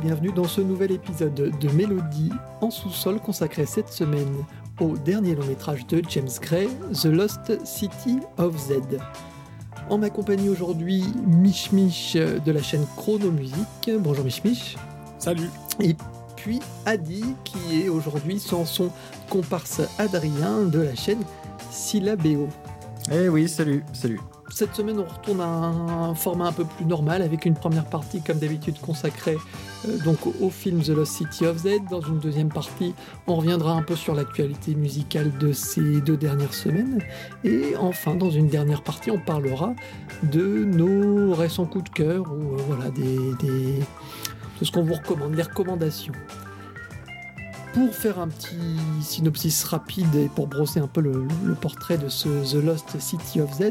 bienvenue dans ce nouvel épisode de Mélodie en sous-sol consacré cette semaine au dernier long métrage de James Gray, The Lost City of Z. En ma compagnie aujourd'hui, Mich Mich de la chaîne Chrono Musique. Bonjour Mich Mich. Salut. Et puis Adi qui est aujourd'hui sans son comparse Adrien de la chaîne Syllabéo. Eh oui, salut, salut. Cette semaine, on retourne à un format un peu plus normal avec une première partie, comme d'habitude, consacrée euh, donc au film The Lost City of Z. Dans une deuxième partie, on reviendra un peu sur l'actualité musicale de ces deux dernières semaines. Et enfin, dans une dernière partie, on parlera de nos récents coups de cœur ou euh, voilà des, de ce qu'on vous recommande, les recommandations. Pour faire un petit synopsis rapide et pour brosser un peu le, le portrait de ce The Lost City of Z,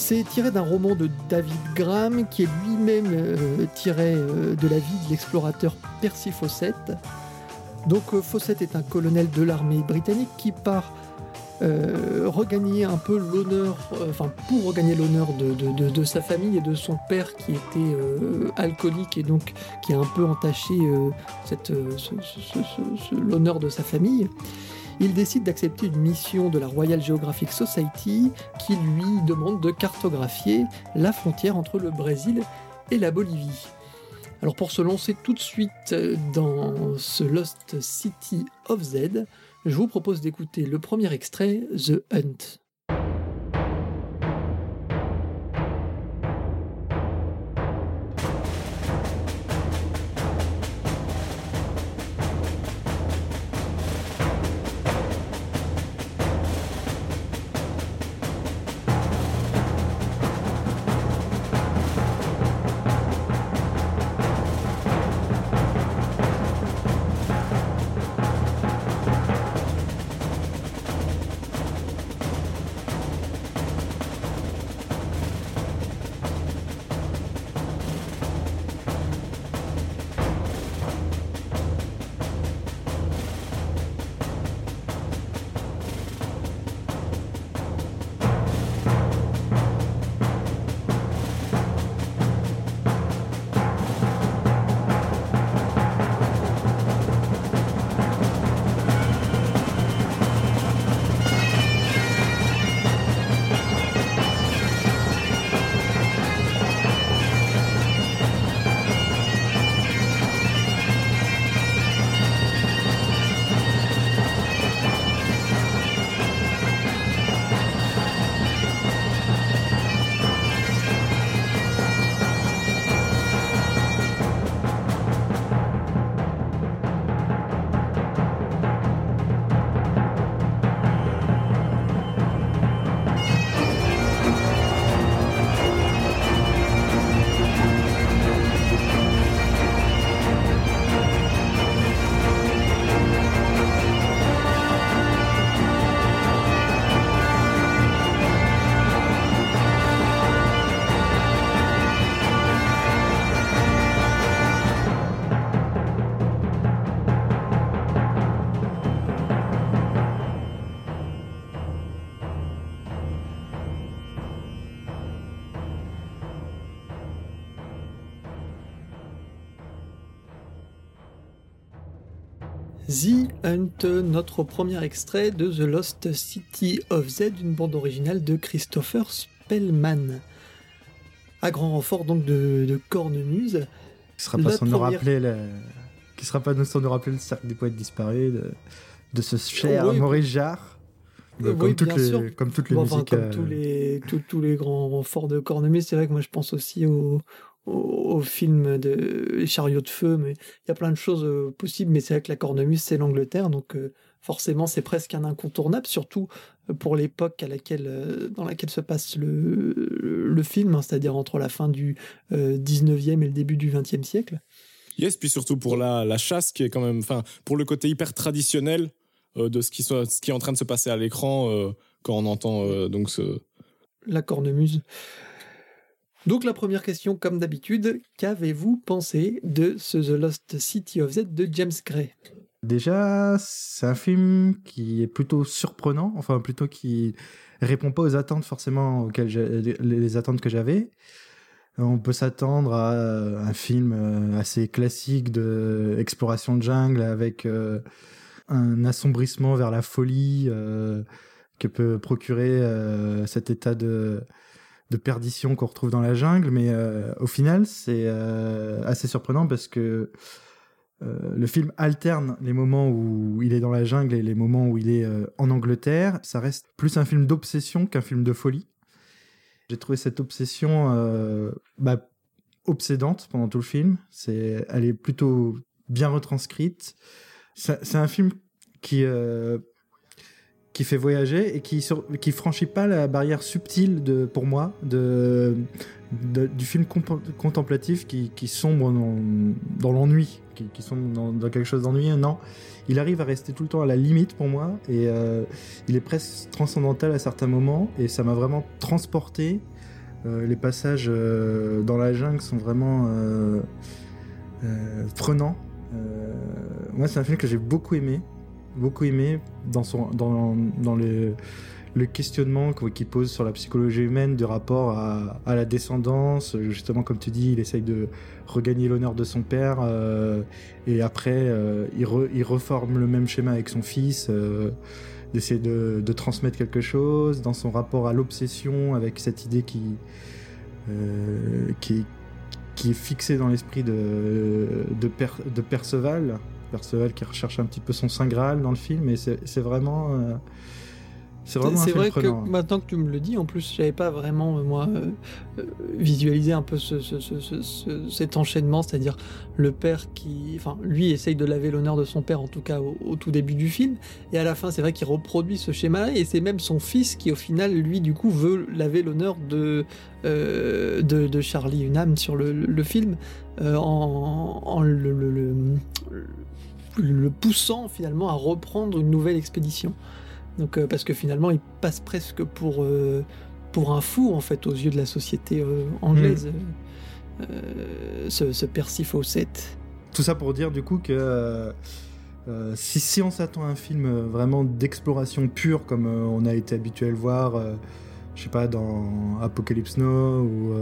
c'est tiré d'un roman de David Graham qui est lui-même euh, tiré euh, de la vie de l'explorateur Percy Fawcett. Donc euh, Fawcett est un colonel de l'armée britannique qui part regagner un peu l'honneur, enfin pour regagner l'honneur de, sa famille et de son père qui était alcoolique et donc qui a un peu entaché l'honneur de sa famille il décide d'accepter une mission de la Royal Geographic Society qui lui demande de cartographier la frontière entre le Brésil et la Bolivie. Alors pour se lancer tout de suite dans ce Lost City of Z, je vous propose d'écouter le premier extrait, The Hunt. Notre premier extrait de The Lost City of Z, une bande originale de Christopher Spellman. À grand renfort donc de, cornemuse. Qui sera pas sans nous rappeler qui sera pas sans nous rappeler le cercle des poètes disparus de, ce cher Maurice Jarre. comme, toutes les, comme toutes les musiques. comme euh, tous, les, tous les grands renforts de cornemuse, c'est vrai que moi je pense aussi au, au, film de Chariot de feu, mais il y a plein de choses euh, possibles. Mais c'est vrai que la cornemuse, c'est l'Angleterre, donc euh, forcément, c'est presque un incontournable, surtout euh, pour l'époque à laquelle, dans laquelle se passe le, le film, hein, c'est-à-dire entre la fin du 19e et le début du 20e siècle. Yes, puis surtout pour la, la chasse qui est quand même, enfin, pour le côté hyper traditionnel de ce qui, soit, ce qui est en train de se passer à l'écran quand on entend donc ce... La cornemuse. Donc la première question, comme d'habitude, qu'avez-vous pensé de The Lost City of Z de James Gray? Déjà, c'est un film qui est plutôt surprenant, enfin plutôt qui répond pas aux attentes forcément auxquelles les attentes que j'avais. on peut s'attendre à un film assez classique de exploration de jungle avec un assombrissement vers la folie que peut procurer cet état de de perdition qu'on retrouve dans la jungle, mais euh, au final, c'est euh, assez surprenant parce que euh, le film alterne les moments où il est dans la jungle et les moments où il est en Angleterre. Ça reste plus un film d'obsession qu'un film de folie. J'ai trouvé cette obsession bah, obsédante pendant tout le film. C'est, elle est plutôt bien retranscrite. C'est un film qui qui fait voyager et qui sur, franchit pas la barrière subtile pour moi de, du film contemplatif qui, sombre dans, l'ennui qui, qui sombre dans, dans, quelque chose d'ennuyeux non. Il arrive à rester tout le temps à la limite pour moi et euh, il est presque transcendantal à certains moments et ça m'a vraiment transporté. Euh, les passages euh, dans la jungle sont vraiment prenants. Moi c'est un film que j'ai beaucoup aimé beaucoup aimé dans, son, dans, dans le, le questionnement qu'il pose sur la psychologie humaine de rapport à, à, la descendance. Justement, comme tu dis, il essaye de regagner l'honneur de son père euh, et après, euh, il, il, reforme le même schéma avec son fils, euh, d'essayer de, de, transmettre quelque chose dans son rapport à l'obsession avec cette idée qui, qui, qui est fixée dans l'esprit de, de, de Perceval. Perceval qui recherche un petit peu son Saint Graal dans le film, et c'est vraiment. Euh, c'est vrai que maintenant que tu me le dis, en plus, j'avais pas vraiment, euh, moi, euh, visualisé un peu ce, cet enchaînement, c'est-à-dire le père qui. Enfin, lui essaye de laver l'honneur de son père, en tout cas au, tout début du film, et à la fin, c'est vrai qu'il reproduit ce schéma-là, et c'est même son fils qui, au final, lui, du coup, veut laver l'honneur de, de, de, Charlie Hunnam sur le, le film, en, en le, le le poussant finalement à reprendre une nouvelle expédition. Donc, euh, parce que finalement, il passe presque pour, euh, pour un fou en fait aux yeux de la société euh, anglaise, mm. ce, ce, Percy Fawcett. Tout ça pour dire du coup que si, si, on s'attend à un film vraiment d'exploration pure comme on a été habitué à le voir, je sais pas, dans Apocalypse Now ou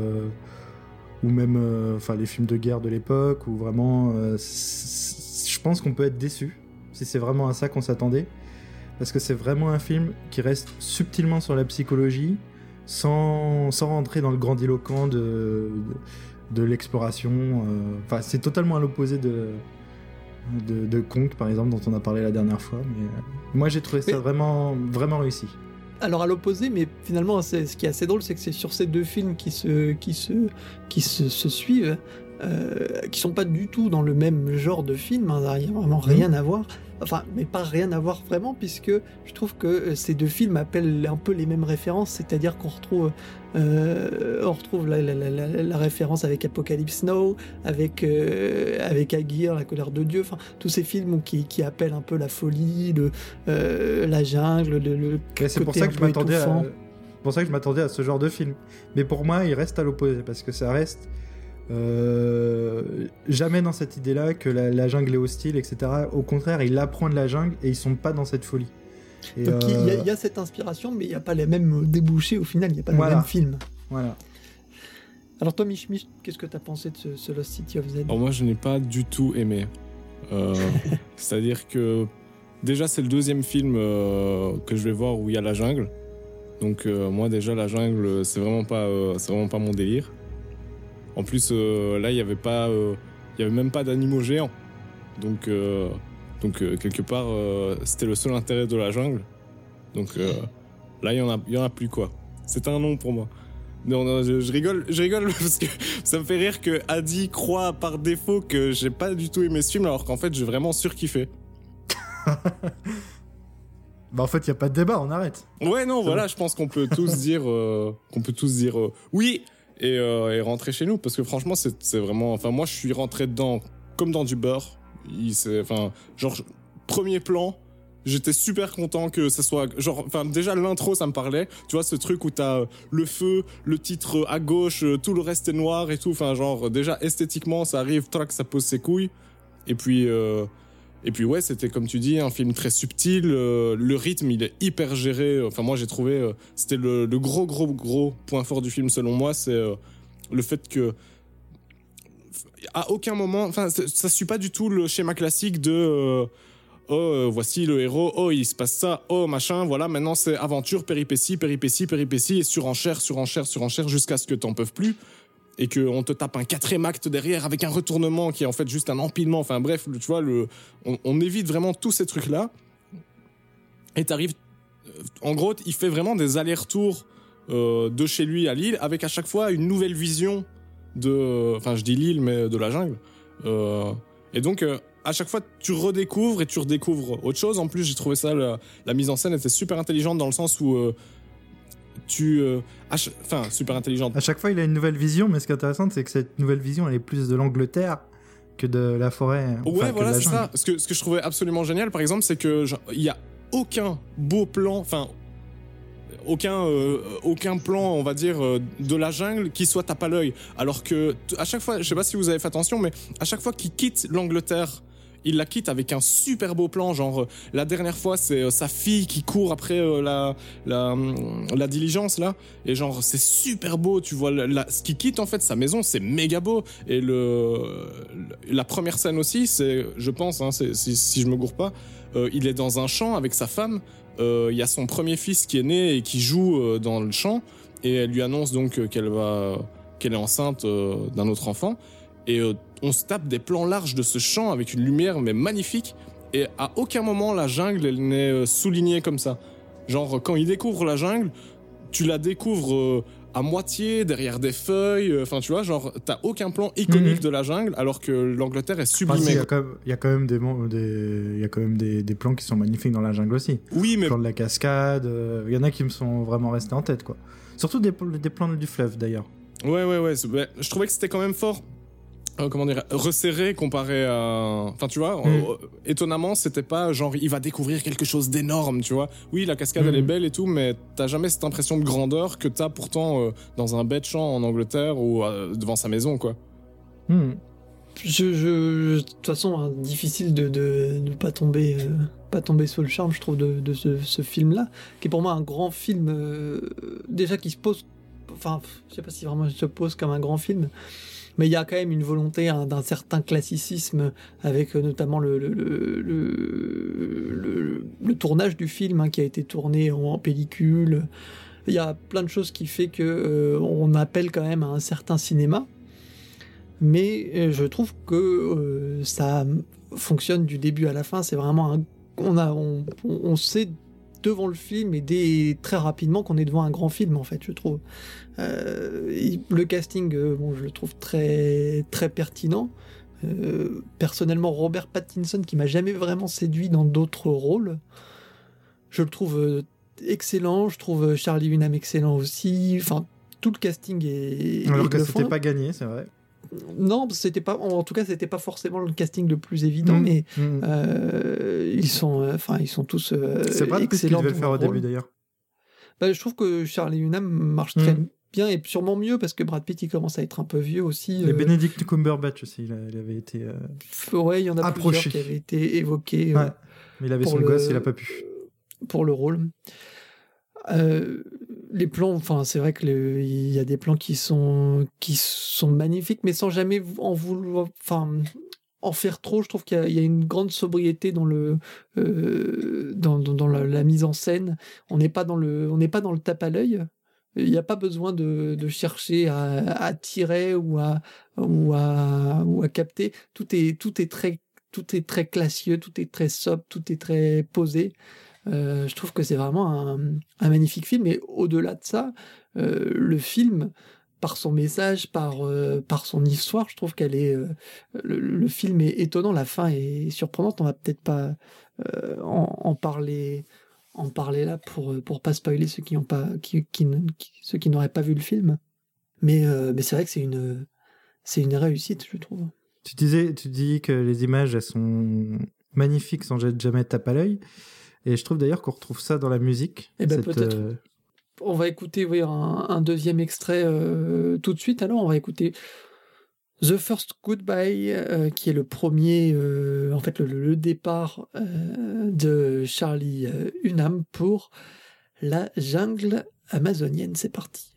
ou même enfin les films de guerre de l'époque, où vraiment je pense qu'on peut être déçu si c'est vraiment à ça qu'on s'attendait. Parce que c'est vraiment un film qui reste subtilement sur la psychologie, sans, sans rentrer dans le grandiloquent de, de, l'exploration. Euh. Enfin, c'est totalement à l'opposé de, de, de, Kong, par exemple, dont on a parlé la dernière fois. Mais euh, moi, j'ai trouvé ça vraiment, vraiment réussi. Alors à l'opposé, mais finalement, ce qui est assez drôle, c'est que c'est sur ces deux films qui se, qui se, qui se, se suivent euh, qui sont pas du tout dans le même genre de film, hein, il n'y a vraiment rien à voir. Enfin, mais pas rien à voir vraiment, puisque je trouve que euh, ces deux films appellent un peu les mêmes références, c'est-à-dire qu'on retrouve, euh, on retrouve la, la, la, la, référence avec Apocalypse Now, avec, euh, avec Aguirre, La colère de Dieu, enfin, tous ces films qui, qui appellent un peu la folie, le, euh, la jungle, le, le C'est pour ça que je m'attendais à... pour ça que je m'attendais à ce genre de film. Mais pour moi, il reste à l'opposé, parce que ça reste euh, jamais dans cette idée-là que la, jungle est hostile, etc. Au contraire, il apprend de la jungle et ils sont pas dans cette folie. Donc il y, a cette inspiration, mais il n'y a pas les mêmes débouchés au final, il n'y a pas le même film. Voilà. Alors toi, Mich, qu'est-ce que tu as pensé de ce, Lost City of Z? Alors moi, je n'ai pas du tout aimé. Euh, c'est-à-dire que déjà, c'est le deuxième film euh, que je vais voir où il y a la jungle. Donc moi, déjà, la jungle, c'est vraiment pas, c'est vraiment pas mon délire. En plus, euh, là, il n'y avait pas, euh, il y avait même pas d'animaux géants. Donc, euh, donc quelque part, c'était le seul intérêt de la jungle. Donc là, il y en a, il y en a plus quoi. C'est un nom pour moi. Non, je, rigole, je rigole parce que ça me fait rire que Adi croit par défaut que j'ai pas du tout aimé ce film alors qu'en fait j'ai vraiment surkiffé. bah en fait il y a pas de débat, on arrête. Ouais non voilà, je pense qu'on peut tous dire qu'on peut tous dire oui, euh, et, rentrer chez nous. Parce que franchement c'est vraiment enfin moi je suis rentré dedans comme dans du beurre. Il enfin genre premier plan j'étais super content que ça soit genre enfin déjà l'intro ça me parlait. Tu vois ce truc où t'as euh, le feu le titre à gauche euh, tout le reste est noir et tout. Enfin genre déjà esthétiquement ça arrive trac ça pose ses couilles. Et puis et puis ouais, c'était comme tu dis un film très subtil. Euh, le rythme, il est hyper géré. Enfin moi j'ai trouvé, euh, c'était le, gros gros gros point fort du film selon moi, c'est euh, le fait que à aucun moment, enfin, ça, suit pas du tout le schéma classique de euh, oh euh, voici le héros, oh il se passe ça, oh machin, voilà maintenant c'est aventure, péripétie, péripétie, péripétie et surenchère, surenchère, surenchère jusqu'à ce que t'en peuvent plus et qu'on te tape un quatrième acte derrière avec un retournement qui est en fait juste un empilement. Enfin bref, tu vois, on, évite vraiment tous ces trucs là et t'arrives. En gros, il fait vraiment des allers-retours euh, de chez lui à Lille avec à chaque fois une nouvelle vision de, enfin je dis Lille mais de la jungle. Euh, et donc euh, à chaque fois tu redécouvres et tu redécouvres autre chose. En plus j'ai trouvé ça la mise en scène était super intelligente dans le sens où tu, euh, enfin super intelligente. À chaque fois, il a une nouvelle vision, mais ce qui est intéressant, c'est que cette nouvelle vision, elle est plus de l'Angleterre que de la forêt. Ouais, voilà, c'est ça. Ce que, ce que je trouvais absolument génial, par exemple, c'est que il y a aucun beau plan, enfin aucun euh, aucun plan, on va dire, euh, de la jungle qui soit tape à l'œil. Alors que à chaque fois, je sais pas si vous avez fait attention, mais à chaque fois qu'il quitte l'Angleterre. Il la quitte avec un super beau plan, genre euh, la dernière fois c'est euh, sa fille qui court après euh, la, la diligence là, et genre c'est super beau, tu vois ce qui quitte en fait sa maison, c'est méga beau, et le la première scène aussi, c'est, je pense, hein, si, je me gourre pas, il est dans un champ avec sa femme. Il y a son premier fils qui est né et qui joue dans le champ, et elle lui annonce donc qu'elle va, qu'elle est enceinte d'un autre enfant. Et euh, on se tape des plans larges de ce champ avec une lumière mais magnifique. Et à aucun moment la jungle elle n'est euh, soulignée comme ça. Genre quand il découvre la jungle, tu la découvres euh, à moitié derrière des feuilles. Enfin tu vois, genre t'as aucun plan iconique Mhm. de la jungle alors que l'Angleterre est sublimée. il y a quand même, il y a quand même des, mon- des, il y a quand même des, des plans qui sont magnifiques dans la jungle aussi. oui mais Le plan de la cascade, euh, il y en a qui me sont vraiment restés en tête, quoi. Surtout des, des plans du fleuve, d'ailleurs. Ouais, ouais, ouais, Je trouvais que c'était quand même fort. Euh, comment dire resserré comparé à enfin tu vois Mm. euh, étonnamment c'était pas genre il va découvrir quelque chose d'énorme tu vois oui la cascade elle est Mm. belle et tout mais t'as jamais cette impression de grandeur que t'as pourtant euh, dans un bête champ en Angleterre ou euh, devant sa maison quoi Hmm. Je, de toute façon, hein, difficile de de ne pas tomber, pas tomber sous le charme, je trouve, de, de ce, ce film-là, qui est pour moi un grand film, déjà qui se pose, enfin, je sais pas si vraiment il se pose comme un grand film, mais il y a quand même une volonté hein, d'un certain classicisme, avec euh, notamment le, tournage du film hein, qui a été tourné en, pellicule. Il y a plein de choses qui fait que euh, on appelle quand même à un certain cinéma mais euh, je trouve que ça fonctionne du début à la fin. C'est vraiment un, on a, on- on sait devant le film et dès très rapidement qu'on est devant un grand film en fait. Je trouve Euh, le casting, euh, bon, je le trouve très très pertinent. Euh, personnellement, Robert Pattinson qui m'a jamais vraiment séduit dans d'autres rôles, je le trouve excellent. Je trouve Charlie Hunnam excellent aussi. Enfin, tout le casting est. Alors est que c'était pas gagné, c'est vrai. Non, c'était pas. En tout cas, c'était pas forcément le casting le plus évident, Mm. mais Hmm. euh, ils sont, euh, enfin, ils sont tous euh, c'est Brad Pitt qui excellents. devait le dans faire au début, d'ailleurs. Bah, je trouve que Charlie Hunnam marche très Mm. bien et sûrement mieux parce que Brad Pitt il commence à être un peu vieux aussi. Et euh, Benedict Cumberbatch aussi, il, a- il avait été... euh, ouais, il y en a approché. plusieurs qui avaient été évoqués euh, Ouais. Mais il avait son le- gosse, il a pas pu. pour le rôle. Euh, les plans, enfin, c'est vrai que il y a des plans qui sont qui sont magnifiques, mais sans jamais en vouloir, enfin, en faire trop. Je trouve qu'il y, a- une grande sobriété dans le euh, dans, la, mise en scène. On n'est pas dans le pas dans le tape à l'œil. Il n'y a pas besoin de, de chercher à, à attirer ou à ou à ou à capter. Tout est tout est très tout est très classieux, tout est très sobre, tout est très posé. Euh, je trouve que c'est vraiment un, magnifique film. Et au-delà de ça, euh, le film, par son message, par, euh, par son histoire, je trouve qu'elle est. le, film est étonnant, la fin est surprenante. On va peut-être pas en, parler. En parler là pour pour pas spoiler ceux qui ont pas qui, qui, ceux qui n'auraient pas vu le film mais mais c'est vrai que c'est une c'est une réussite je trouve Tu disais, tu dis que les images, elles sont magnifiques sans jamais tape à l'œil. Et je trouve d'ailleurs qu'on retrouve ça dans la musique. Eh ben, Cette, peut-être. euh, On va écouter oui, un, un deuxième extrait euh, tout de suite. Alors, on va écouter The First Goodbye, euh, qui est le premier, en fait, le, le départ de Charlie Hunnam pour la jungle amazonienne. C'est parti.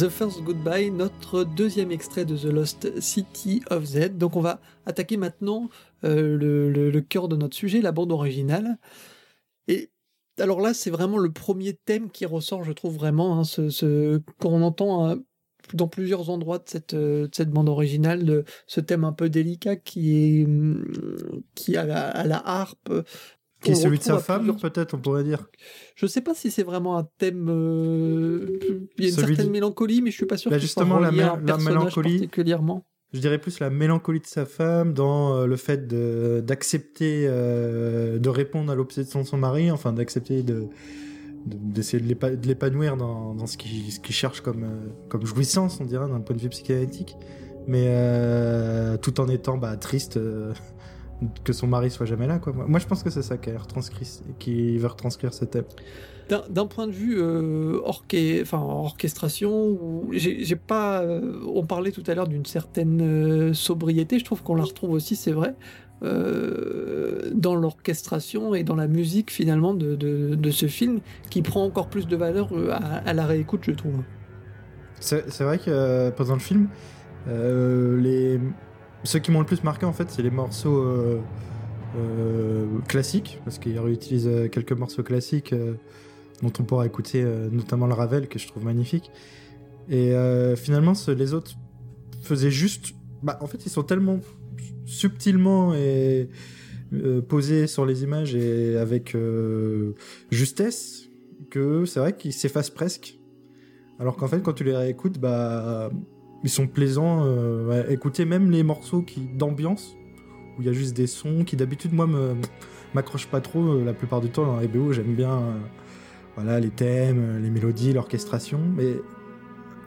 The First Goodbye, notre deuxième extrait de The Lost City of Z. Donc on va attaquer maintenant euh, le, cœur de notre sujet, la bande originale. Et alors là, c'est vraiment le premier thème qui ressort, je trouve vraiment, hein, ce, quand on entend hein, dans plusieurs endroits de cette, euh, cette bande originale, de, ce thème un peu délicat qui est hum, qui a à la harpe, qui est celui de sa femme, peut-être, on pourrait dire. Je sais pas si c'est vraiment un thème. Euh, il y a une certaine mélancolie, mais je suis pas sûr. Bah justement, la, la mélancolie. Particulièrement. Je dirais plus la mélancolie de sa femme dans euh, le fait d'accepter euh, de, répondre à l'obsession de son mari, enfin d'accepter de d'essayer de l'épanouir dans, dans, ce qu'il ce cherche comme, comme jouissance, on dirait, d'un point de vue psychanalytique, mais tout en étant bah, triste que son mari soit jamais là. Quoi. Moi, je pense que c'est ça qui, qui veut retranscrire ce thème. D'un point de vue euh, enfin, orchestration, j'ai pas. Euh, on parlait tout à l'heure d'une certaine euh, sobriété. Je trouve qu'on la retrouve aussi, c'est vrai, dans l'orchestration et dans la musique finalement de, de, ce film, qui prend encore plus de valeur à, à la réécoute, je trouve. C'est vrai que pendant le film, les ceux qui m'ont le plus marqué en fait, c'est les morceaux euh, euh, classiques, parce qu'il réutilise euh, quelques morceaux classiques dont on pourra écouter notamment le Ravel, que je trouve magnifique. Et finalement, les autres faisaient juste. Bah, en fait, ils sont tellement subtilement et posés sur les images et avec justesse que c'est vrai qu'ils s'effacent presque. Alors qu'en fait, quand tu les réécoutes, bah ils sont plaisants. Euh, écoutez même les morceaux qui d'ambiance où il y a juste des sons qui d'habitude moi me m'accrochent pas trop euh, la plupart du temps dans les BO. J'aime bien euh, voilà les thèmes, les mélodies, l'orchestration, mais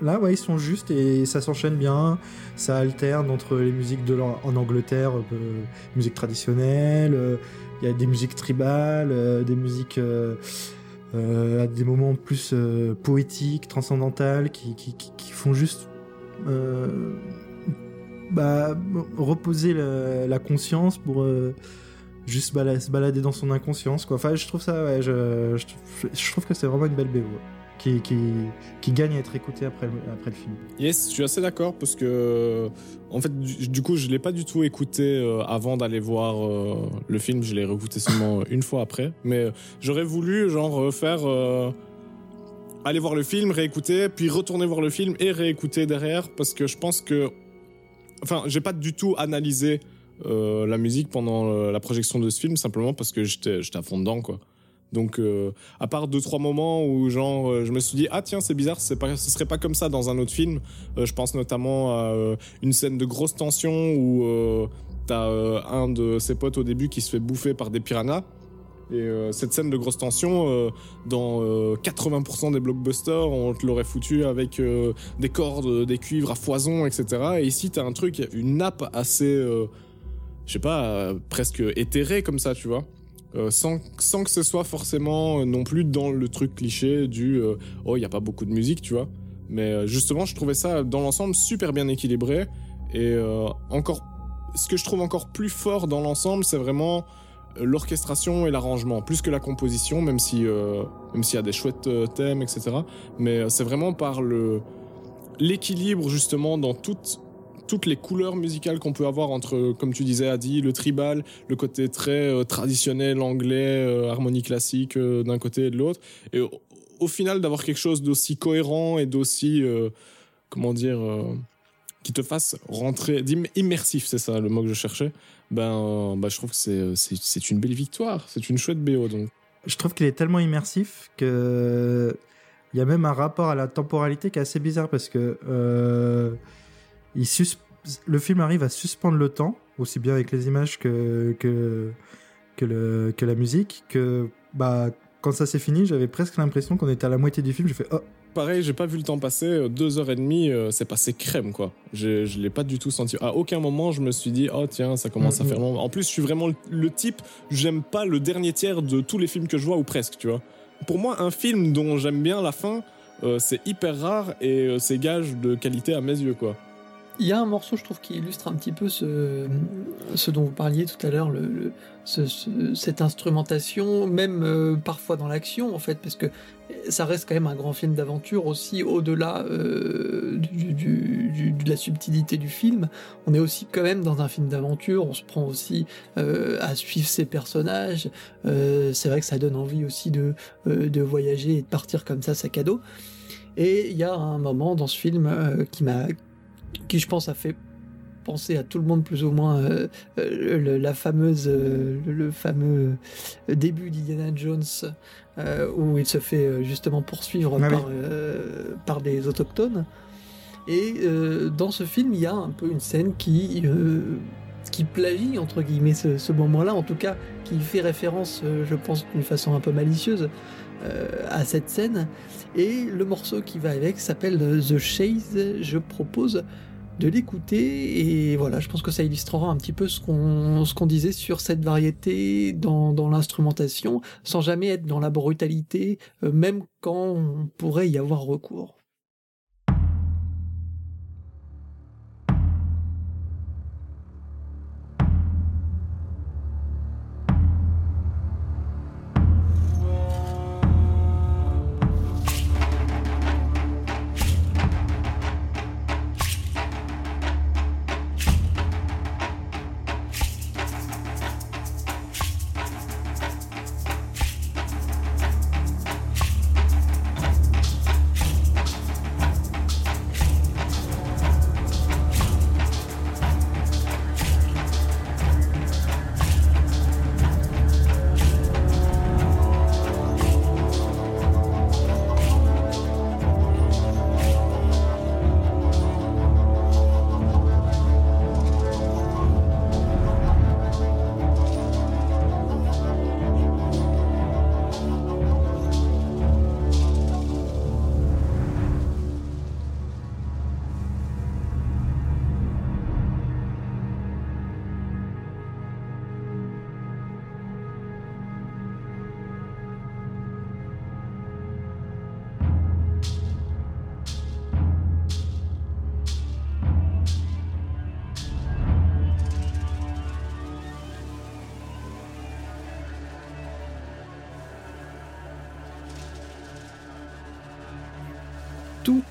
là ouais ils sont justes et ça s'enchaîne bien. Ça alterne entre les musiques de en Angleterre, musique traditionnelle. Il y a des musiques tribales, des musiques à des moments plus poétiques, transcendantales, qui, qui, qui, font juste euh, bah, reposer la, conscience pour euh, juste se balader dans son inconscience. Quoi. Enfin, je trouve ça, je, trouve que c'est vraiment une belle BO. Qui, qui, gagne à être écouté après, après le film. Yes, je suis assez d'accord parce que, en fait, du, coup, je l'ai pas du tout écouté euh, avant d'aller voir le film. Je l'ai réécouté seulement une fois après. Mais j'aurais voulu, genre, faire aller voir le film, réécouter, puis retourner voir le film et réécouter derrière, parce que je pense que, enfin, j'ai pas du tout analysé euh, la musique pendant euh, la projection de ce film, simplement parce que j'étais, j'étais à fond dedans, quoi. Donc, euh, à part deux trois moments où genre, je me suis dit ah tiens c'est bizarre, c'est pas, ce serait pas comme ça dans un autre film. je pense notamment à une scène de grosse tension où t'as un de ses potes au début qui se fait bouffer par des piranhas. Et euh, cette scène de grosse tension, euh, dans 80% euh, des blockbusters, on te l'aurait foutu avec des cordes, des cuivres à foison, etc. Et ici, t'as un truc, une nappe assez, je sais pas, presque éthérée comme ça, tu vois. sans, sans que ce soit forcément non plus dans le truc cliché du oh, il n'y a pas beaucoup de musique, tu vois. Mais justement, je trouvais ça dans l'ensemble super bien équilibré. Et encore, ce que je trouve encore plus fort dans l'ensemble, c'est vraiment l'orchestration et l'arrangement, plus que la composition, même si euh, s'il y a des chouettes euh, thèmes, etc. Mais euh, c'est vraiment par l'équilibre justement dans toutes toutes les couleurs musicales qu'on peut avoir entre, comme tu disais, Adi, le tribal, le côté très traditionnel anglais, harmonie classique d'un côté et de l'autre, et au, final d'avoir quelque chose d'aussi cohérent et d'aussi, comment dire, qui te fasse rentrer, immersif, c'est ça le mot que je cherchais, ben, bah, je trouve que c'est, c'est, une belle victoire. C'est une chouette BO. Donc. Je trouve qu'il est tellement immersif que il y a même un rapport à la temporalité qui est assez bizarre parce que euh, il le film arrive à suspendre le temps, aussi bien avec les images que, que, que, la musique, que bah, quand ça s'est fini, j'avais presque l'impression qu'on était à la moitié du film. J'ai fait Oh, pareil, j'ai pas vu le temps passer. Euh, deux heures et demie, euh, c'est passé crème, quoi. Je, je l'ai pas du tout senti. À aucun moment, je me suis dit, oh tiens, ça commence à mm, faire mm. long. En plus, je suis vraiment le, type, j'aime pas le dernier tiers de tous les films que je vois, ou presque, tu vois. Pour moi, un film dont j'aime bien la fin, euh, c'est hyper rare et c'est gage de qualité à mes yeux, quoi. Il y a un morceau, je trouve, qui illustre un petit peu ce, ce dont vous parliez tout à l'heure, le, cette instrumentation, même euh, parfois dans l'action, en fait, parce que ça reste quand même un grand film d'aventure aussi, au-delà euh, du, de la subtilité du film. On est aussi quand même dans un film d'aventure, on se prend aussi euh, à suivre ses personnages. C'est vrai que ça donne envie aussi de, de voyager et de partir comme ça, sac à dos. Et il y a un moment dans ce film qui m'a qui je pense a fait penser à tout le monde plus ou moins euh, euh, la fameuse euh, le, fameux début d'Indiana Jones où il se fait justement poursuivre ah par, par des autochtones. Et dans ce film il y a un peu une scène qui qui plagie entre guillemets ce, ce moment-là en tout cas qui fait référence je pense d'une façon un peu malicieuse à cette scène. Et le morceau qui va avec s'appelle The Chase. Je propose de l'écouter. Et voilà je pense que ça illustrera un petit peu ce qu'on ce qu'on disait sur cette variété dans, dans l'instrumentation sans jamais être dans la brutalité euh, même quand on pourrait y avoir recours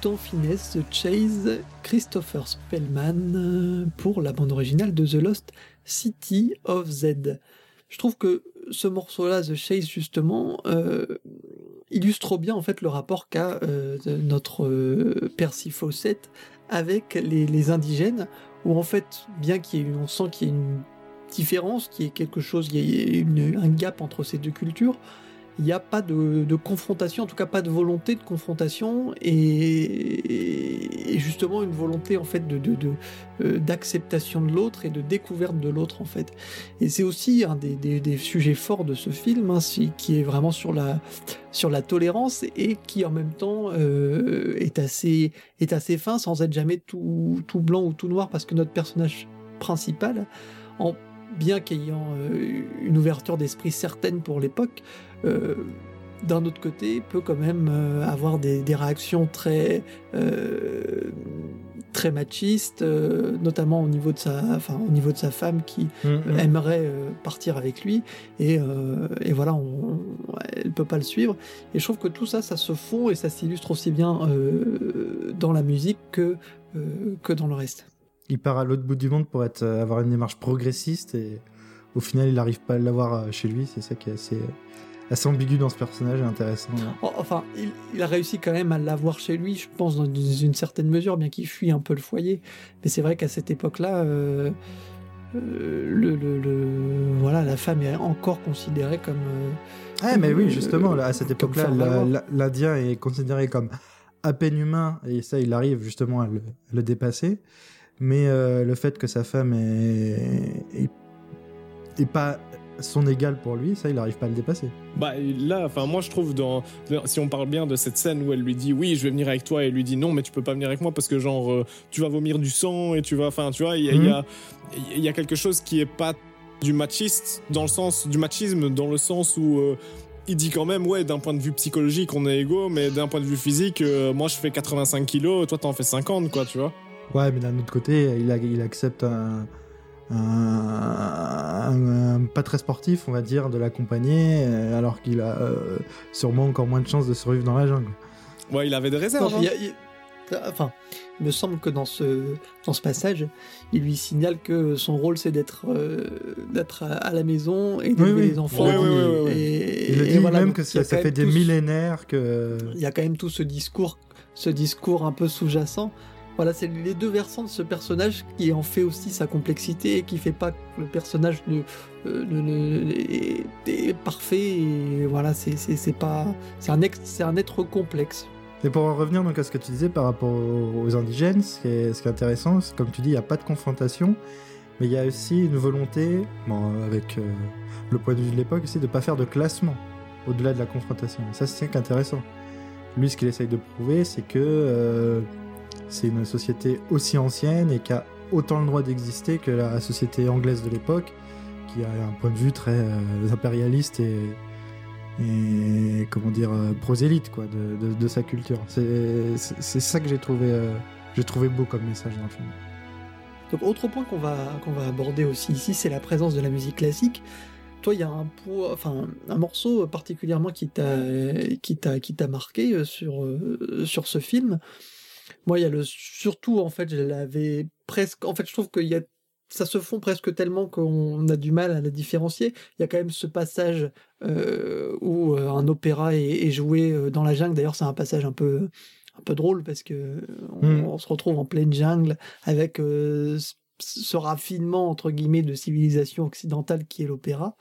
en finesse Chase Christopher Spellman euh, pour la bande originale de The Lost City of Z. Je trouve que ce morceau-là, The Chase, justement, euh, illustre bien en fait le rapport qu'a euh, notre Percy Fawcett avec les, indigènes, où en fait, bien qu'il y ait, on sent qu'il y ait une différence, qu'il y ait quelque chose, il y ait un gap entre ces deux cultures, il n'y a pas de, confrontation, en tout cas pas de volonté de confrontation et, justement une volonté en fait de, euh, d'acceptation de, l'autre et de découverte de l'autre en fait. Et c'est aussi un des, sujets forts de ce film, hein, qui est vraiment sur la sur la tolérance et qui en même temps euh, est assez est assez fin sans être jamais tout tout blanc ou tout noir parce que notre personnage principal en bien qu'ayant euh, une ouverture d'esprit certaine pour l'époque, euh, d'un autre côté, peut quand même euh, avoir des, réactions très très machistes, notamment au niveau de sa, enfin au niveau de sa femme qui mm, mm. aimerait partir avec lui et, et voilà, on, elle peut pas le suivre. Et je trouve que tout ça, ça se fond et ça s'illustre aussi bien dans la musique que que dans le reste il part à l'autre bout du monde pour être, euh, avoir une démarche progressiste et au final il n'arrive pas à l'avoir euh, chez lui. C'est ça qui est assez, assez ambigu dans ce personnage et intéressant. Oh, enfin, il, a réussi quand même à l'avoir chez lui, je pense, dans une, certaine mesure, bien qu'il fuit un peu le foyer. Mais c'est vrai qu'à cette époque-là, euh, le, le, voilà, la femme est encore considérée comme. ah, mais oui, justement, à cette époque-là, l'Indien est considéré comme à peine humain, et ça, il arrive justement à le dépasser mais euh, le fait que sa femme est, pas son égal pour lui, ça, il n'arrive pas à le dépasser. Bah là, enfin moi je trouve dans si on parle bien de cette scène où elle lui dit oui, je vais venir avec toi et lui dit non, mais tu peux pas venir avec moi parce que genre euh, tu vas vomir du sang et tu vas, enfin tu vois, il y, y, a il y a quelque chose qui est pas du machiste dans le sens du machisme dans le sens où euh, il dit quand même, ouais, d'un point de vue psychologique, on est égaux, mais d'un point de vue physique, moi je fais 85 kilos, toi t'en fais 50, quoi, tu vois. Ouais, mais d'un autre côté, il, a- il accepte un, un- pas très sportif, on va dire, de l'accompagner, euh, alors qu'il a euh, sûrement encore moins de chances de survivre dans la jungle. Ouais, il avait des Non, réserves. hein. il Enfin, il me semble que dans ce, dans ce passage, il lui signale que son rôle c'est d'être euh, d'être à, à la maison et d'élever oui. les enfants. Oui, oui, oui, oui, oui. Et, Il le et dit voilà, même que ça, ça fait des millénaires que... Il y a quand même tout ce discours, ce discours un peu sous-jacent. Voilà, c'est les deux versants de ce personnage qui en fait aussi sa complexité et qui fait pas que le personnage ne, euh, est, parfait. Voilà, c'est pas, c'est un un être complexe. Et pour en revenir donc à ce que tu disais par rapport aux indigènes, ce qui est, ce qui est intéressant, c'est comme tu dis, il n'y a pas de confrontation, mais il y a aussi une volonté, bon, avec euh, le point de vue de l'époque aussi, de ne pas faire de classement au-delà de la confrontation. Et ça, c'est intéressant. Lui, ce qu'il essaye de prouver, c'est que euh, c'est une société aussi ancienne et qui a autant le droit d'exister que la société anglaise de l'époque, qui a un point de vue très euh, impérialiste et, comment dire euh, prosélyte quoi de, sa culture. C'est ça que j'ai trouvé euh, j'ai trouvé beau comme message dans le film. Donc autre point qu'on va, aborder aussi ici, c'est la présence de la musique classique. Toi, il y a un, morceau particulièrement qui t'a, marqué sur ce film. Moi, il y a le surtout en fait, je l'avais presque. En fait, je trouve qu'il y a ça se fond presque tellement qu'on a du mal à la différencier. Il y a quand même ce passage euh, où euh, un opéra est, est joué euh, dans la jungle. D'ailleurs, c'est un passage un peu un peu drôle parce que on, Mm. on se retrouve en pleine jungle avec euh, ce- ce raffinement entre guillemets de civilisation occidentale qui est l'opéra.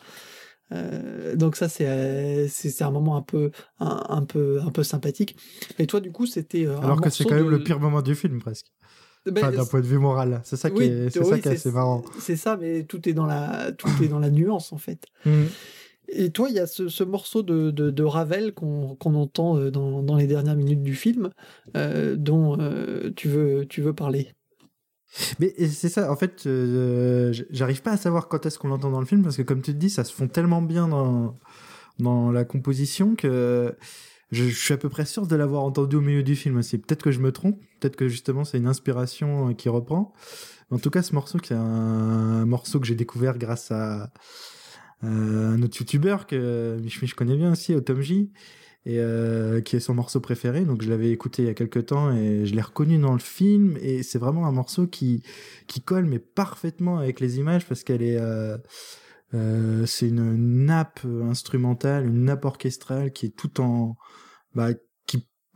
Euh, donc ça c'est euh, c'est c'est un moment un peu un, un peu un peu sympathique. Et toi du coup c'était euh, Alors que c'est quand même de- le pire moment du film presque. Ben, Enfin, d'un point de vue moral. C'est ça qui oui, est, c'est oui, ça qui est assez marrant. C'est ça, mais tout est dans la, tout est dans la nuance en fait. Mm. Et toi, il y a ce, ce morceau de, de, de Ravel qu'on qu'on entend dans, dans les dernières minutes du film, euh, dont euh, tu veux, tu veux parler. Mais c'est ça, en fait, euh, j'arrive pas à savoir quand est-ce qu'on l'entend dans le film parce que comme tu te dis, ça se fond tellement bien dans dans la composition que je, je suis à peu près sûr de l'avoir entendu au milieu du film aussi. Peut-être que je me trompe, peut-être que justement c'est une inspiration euh, qui reprend. En tout cas, ce morceau, c'est un, morceau que j'ai découvert grâce à, euh, un autre youtubeur que Mich Mich connaît bien aussi, Tom J, et euh, qui est son morceau préféré. Donc je l'avais écouté il y a quelques temps et je l'ai reconnu dans le film. Et c'est vraiment un morceau qui qui colle mais parfaitement avec les images parce qu'elle est euh, euh, c'est une nappe instrumentale, une nappe orchestrale qui est tout en bah,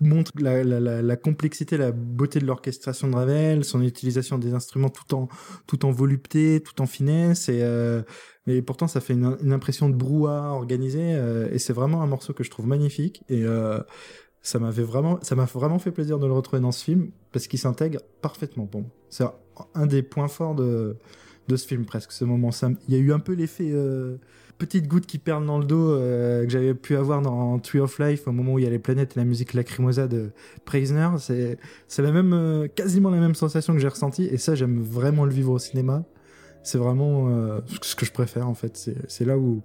montre la, la, la, la complexité, la beauté de l'orchestration de Ravel, son utilisation des instruments tout en tout en volupté, tout en finesse et euh, mais pourtant ça fait une, une impression de brouhaha organisé euh, et c'est vraiment un morceau que je trouve magnifique et euh, ça m'avait vraiment ça m'a vraiment fait plaisir de le retrouver dans ce film parce qu'il s'intègre parfaitement bon c'est un- des points forts de de ce film presque ce moment. Ça il y a eu un peu l'effet euh, petite goutte qui perle dans le dos euh, que j'avais pu avoir dans Tree of Life au moment où il y a les planètes et la musique lacrymosa de Prisoner c'est la même euh, quasiment la même sensation que j'ai ressenti et ça j'aime vraiment le vivre au cinéma c'est vraiment euh, ce que je préfère en fait c'est là où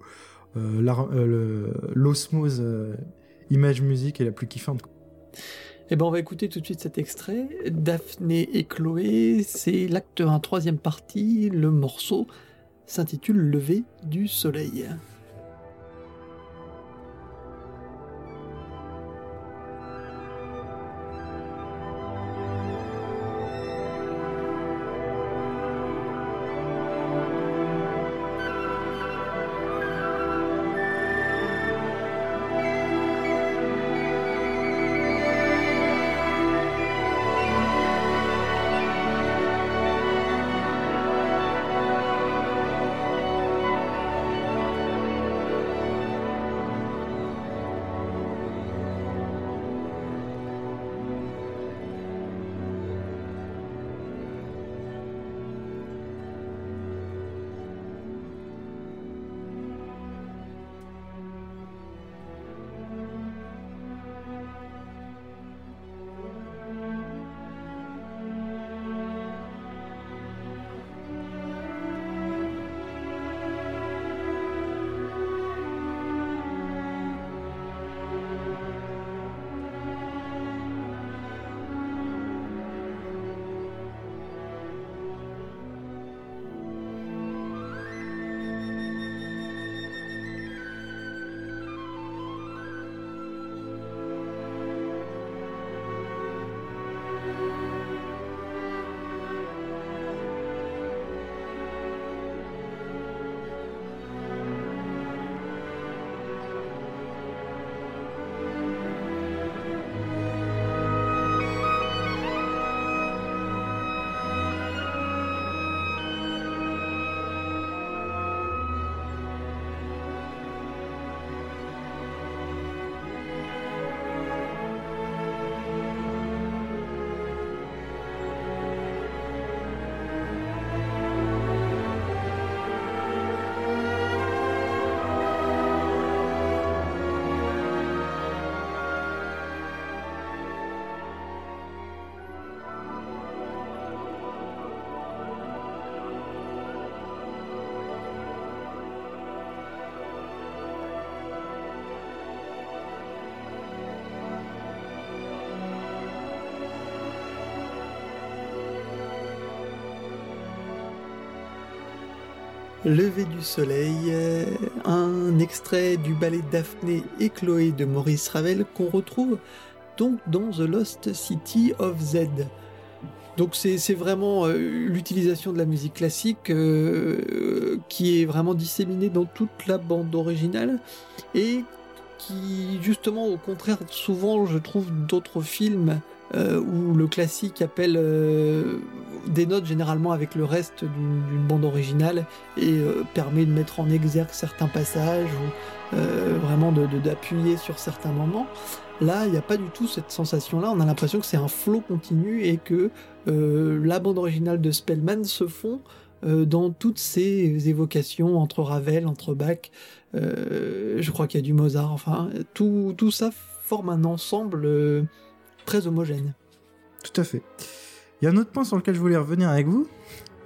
l'osmose euh, image musique est la plus kiffante Eh ben, on va écouter tout de suite cet extrait. Daphné et Chloé, c'est l'acte 1, troisième partie. Le morceau s'intitule Lever du soleil. Lever du soleil, euh, un extrait du ballet Daphné et Chloé de Maurice Ravel qu'on retrouve donc dans The Lost City of Z. Donc c'est vraiment euh, l'utilisation de la musique classique euh, qui est vraiment disséminée dans toute la bande originale et qui justement au contraire souvent je trouve d'autres films où le classique appelle des notes généralement avec le reste d'une bande originale et permet de mettre en exergue certains passages ou vraiment d'appuyer sur certains moments. Là, il n'y a pas du tout cette sensation-là. On a l'impression que c'est un flot continu et que euh, la bande originale de Spellman se fond euh, dans toutes ces évocations entre Ravel, entre Bach. Euh, je crois qu'il y a du Mozart. Enfin, tout, tout ça forme un ensemble très homogène. Tout à fait. Il y a un autre point sur lequel je voulais revenir avec vous,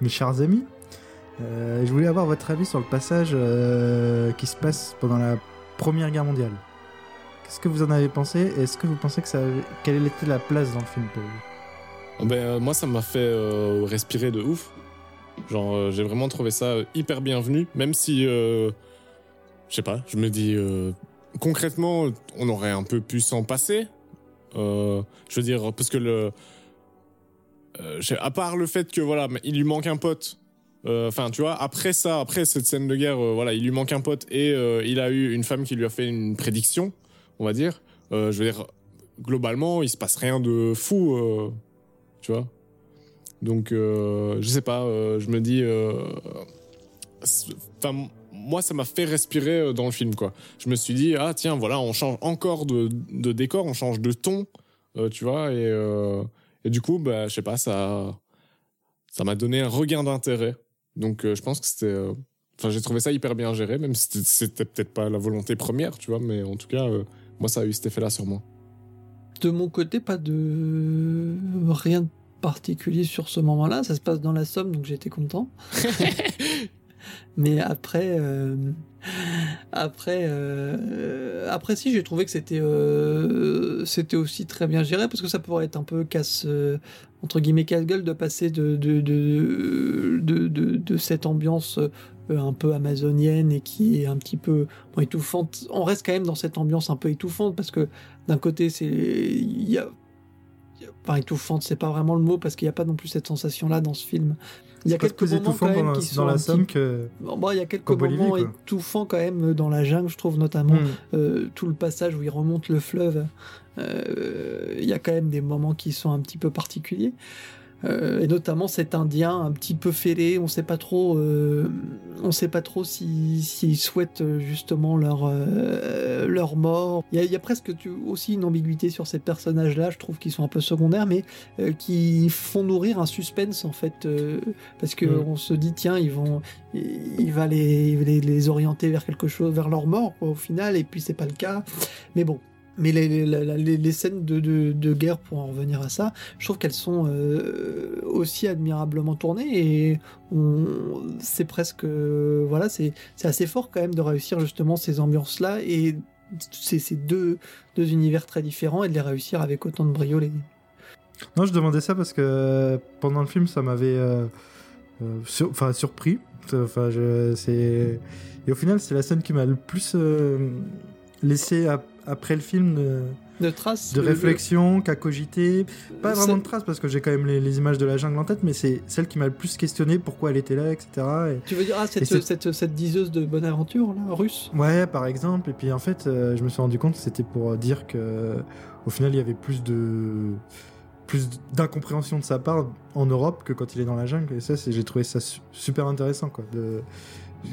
mes chers amis. je voulais avoir votre avis sur le passage qui se passe pendant la Première Guerre mondiale. Qu'est-ce que vous en avez pensé Est-ce que vous pensez que ça quelle était la place dans le film pour vous? Oh, ben, euh, Moi, ça m'a fait euh, respirer de ouf. Genre, euh, j'ai vraiment trouvé ça hyper bienvenu, même si, je sais pas, je me dis, concrètement, on aurait un peu pu s'en passer. je veux dire, parce que le. À part le fait que, voilà, il lui manque un pote. Enfin, tu vois, après ça, après cette scène de guerre, voilà, il lui manque un pote et il a eu une femme qui lui a fait une prédiction on va dire. Euh, je veux dire, globalement, il se passe rien de fou, euh, tu vois. Donc, euh, je sais pas, je me dis. Enfin, moi, ça m'a fait respirer dans le film, quoi. Je me suis dit, ah tiens, voilà, on change encore de, décor, on change de ton, tu vois, et, et, du coup, bah, je sais pas, ça ça m'a donné un regain d'intérêt. Donc, je pense que c'était. Enfin, j'ai trouvé ça hyper bien géré, même si c'était peut-être pas la volonté première, tu vois, mais en tout cas, moi, ça a eu cet effet-là sur moi. De mon côté, pas de rien de particulier sur ce moment-là. Ça se passe dans la Somme, donc j'étais content. Mais après, euh, après, euh, après si j'ai trouvé que c'était euh, c'était aussi très bien géré parce que ça pourrait être un peu casse entre guillemets casse-gueule de passer de de, de, cette ambiance un peu amazonienne et qui est un petit peu étouffante. On reste quand même dans cette ambiance un peu étouffante parce que d'un côté c'est il y a enfin étouffante c'est pas vraiment le mot parce qu'il n'y a pas non plus cette sensation là dans ce film. Il y a quelques moments quand même qui sont dans la somme que bon, il y a quelques moments étouffants quand même dans la jungle je trouve notamment hmm. euh, tout le passage où il remonte le fleuve euh, il y a quand même des moments qui sont un petit peu particuliers euh, et notamment cet Indien un petit peu fêlé. On sait pas trop, euh, on sait pas trop s'ils si, souhaitent euh, justement leur leur mort. Il y a, presque aussi une ambiguïté sur ces personnages-là. Je trouve qu'ils sont un peu secondaires, mais qui font nourrir un suspense en fait, parce que mm. on se dit tiens ils vont, il va les, les, les orienter vers quelque chose, vers leur mort au final, et puis c'est pas le cas. Mais bon, mais les, les, scènes de, de, guerre, pour en revenir à ça, je trouve qu'elles sont euh, aussi admirablement tournées et c'est presque. voilà, c'est assez fort quand même de réussir justement ces ambiances-là et ces, deux, deux univers très différents et de les réussir avec autant de brio. Non, je demandais ça parce que pendant le film, ça m'avait euh, euh, surpris. Enfin, c'est et au final, c'est la scène qui m'a le plus laissé à après le film de, de traces de réflexion qu'à cogiter pas vraiment de traces parce que j'ai quand même les, images de la jungle en tête mais c'est celle qui m'a le plus questionné pourquoi elle était là etc tu veux dire ah, cette, cette, cette, diseuse de bonne aventure là russe? Ouais par exemple et puis en fait euh, je me suis rendu compte que c'était pour dire que au final il y avait plus de plus d'incompréhension de sa part en Europe que quand il est dans la jungle et ça j'ai trouvé ça super intéressant quoi de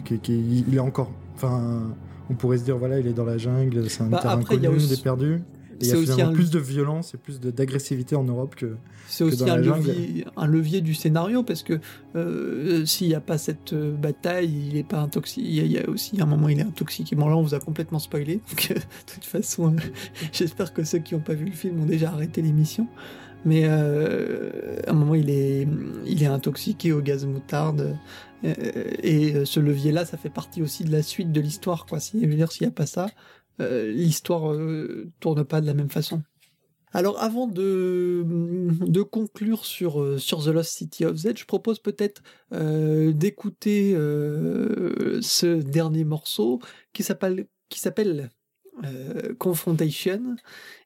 qu'il est encore enfin on pourrait se dire voilà, il est dans la jungle, c'est un bah, terrain connu, il est perdu. il y a finalement plus de violence et plus d'agressivité en Europe que. C'est aussi un, levier, un, levier, du scénario parce que euh, s'il n'y a pas cette euh, bataille, il est pas intoxiqué. Il, y, a aussi un moment il est intoxiqué. Bon là on vous a complètement spoilé. Donc, de toute façon, j'espère que ceux qui n'ont pas vu le film ont déjà arrêté l'émission. Mais euh, à un moment il est, intoxiqué au gaz moutarde. Euh, et euh, ce levier-là, ça fait partie aussi de la suite de l'histoire, quoi. Je veux dire, s'il n'y a pas ça, euh, l'histoire tourne pas de la même façon. Alors avant de, conclure sur, sur The Lost City of Z, je propose peut-être d'écouter ce dernier morceau qui s'appelle qui s'appelle Confrontation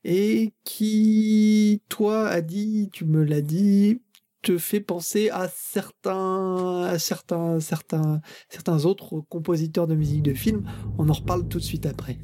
et qui, toi, a dit, tu me l'as dit, te fait penser à certains, à certains, certains, certains autres compositeurs de musique de film. On en reparle tout de suite après.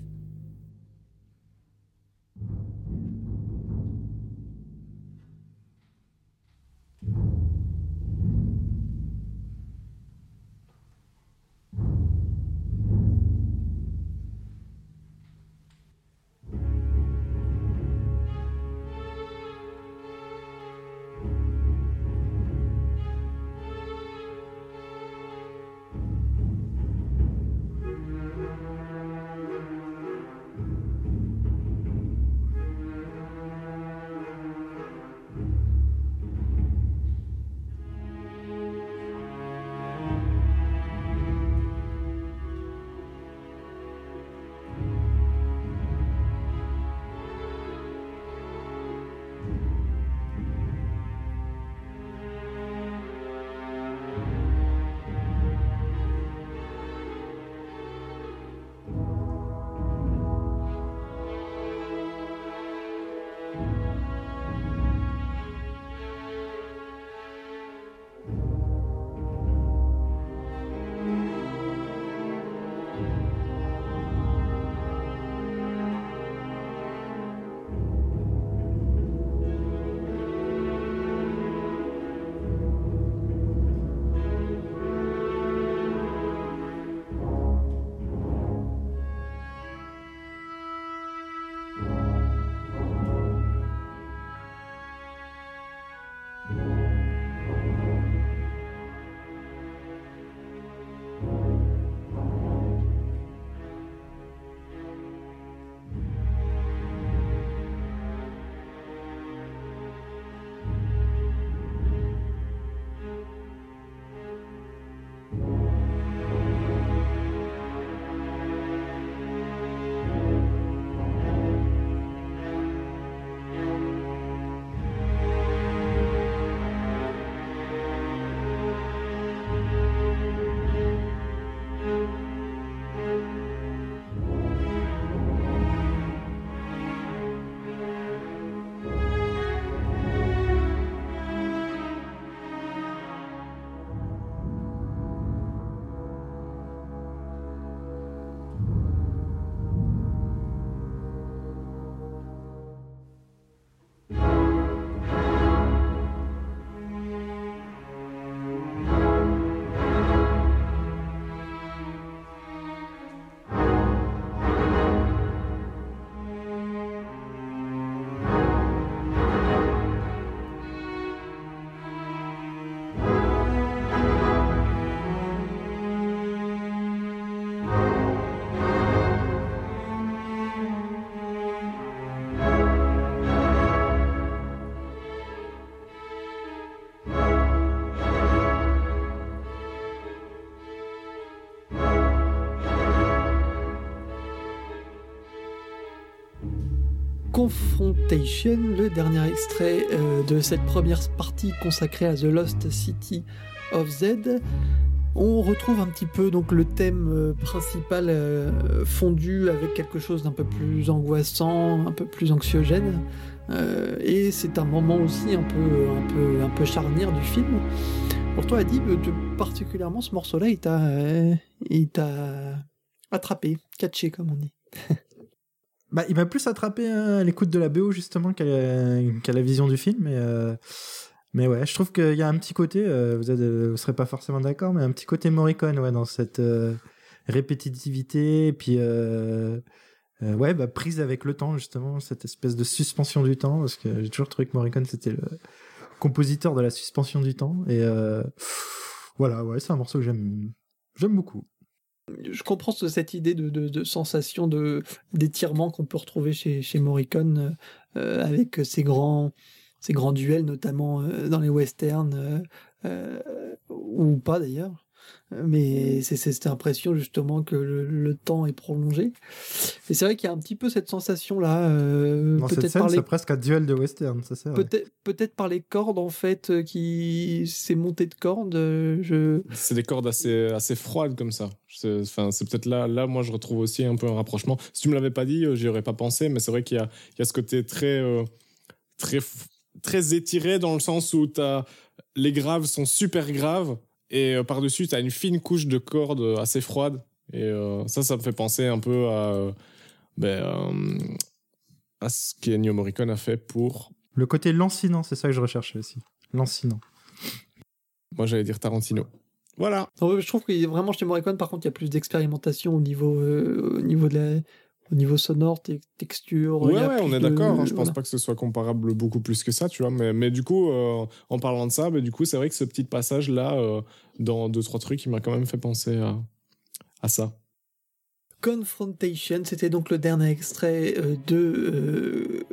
Confrontation, le dernier extrait euh, de cette première partie consacrée à The Lost City of Z. On retrouve un petit peu donc le thème euh, principal euh, fondu avec quelque chose d'un peu plus angoissant, un peu plus anxiogène. et c'est un moment aussi un peu, un peu, un peu charnière du film. Pour toi, Adib, particulièrement ce morceau-là, il t'a, il t'a attrapé, catché comme on dit. Bah, il m'a plus attrapé hein, à l'écoute de la BO justement qu'à la, vision du film. Mais, euh, mais ouais, je trouve qu'il y a un petit côté, euh, vous, êtes, vous serez pas forcément d'accord, mais un petit côté Morricone ouais, dans cette euh, répétitivité. Et puis, ouais, bah, prise avec le temps justement, cette espèce de suspension du temps. Parce que j'ai toujours trouvé que Morricone c'était le compositeur de la suspension du temps. Et voilà, ouais, c'est un morceau que j'aime beaucoup je comprends cette idée de, sensation de d'étirement qu'on peut retrouver chez, chez Morricone euh, avec ses grands grands duels notamment euh, dans les westerns euh, ou pas d'ailleurs mais c'est cette impression justement que le, temps est prolongé. Et c'est vrai qu'il y a un petit peu cette sensation-là. Euh, peut-être scène, c'est presque un duel de western, ça Peut-être peut par les cordes, en fait, euh, qui s'est monté de cordes. Euh, je... C'est des cordes assez, assez froides comme ça. Enfin, c'est peut-être là, là, moi, je retrouve aussi un peu un rapprochement. Si tu me l'avais pas dit, j'y aurais pas pensé, mais c'est vrai qu'il y a, il y a ce côté très, très, très étiré dans le sens où as, les graves sont super graves et euh, par-dessus, tu as une fine couche de cordes assez froide. Et euh, ça, ça me fait penser un peu à, ben, euh, à ce qu'Ennio Morricone a fait pour. Le côté lancinant, c'est ça que je recherchais aussi. Lancinant. Moi, j'allais dire Tarantino. Voilà. je trouve que vraiment chez Morricone, par contre, il y a plus d'expérimentation au niveau, au niveau de la, au niveau sonore, texture. Ouais, ouais on est d'accord. Hein, je pense pas que ce soit comparable beaucoup plus que ça, tu vois. Mais, mais du coup, euh, en parlant de ça, bah, du coup, c'est vrai que ce petit passage-là, euh, dans deux, trois trucs, il m'a quand même fait penser à, à ça. Confrontation, c'était donc le dernier extrait euh, de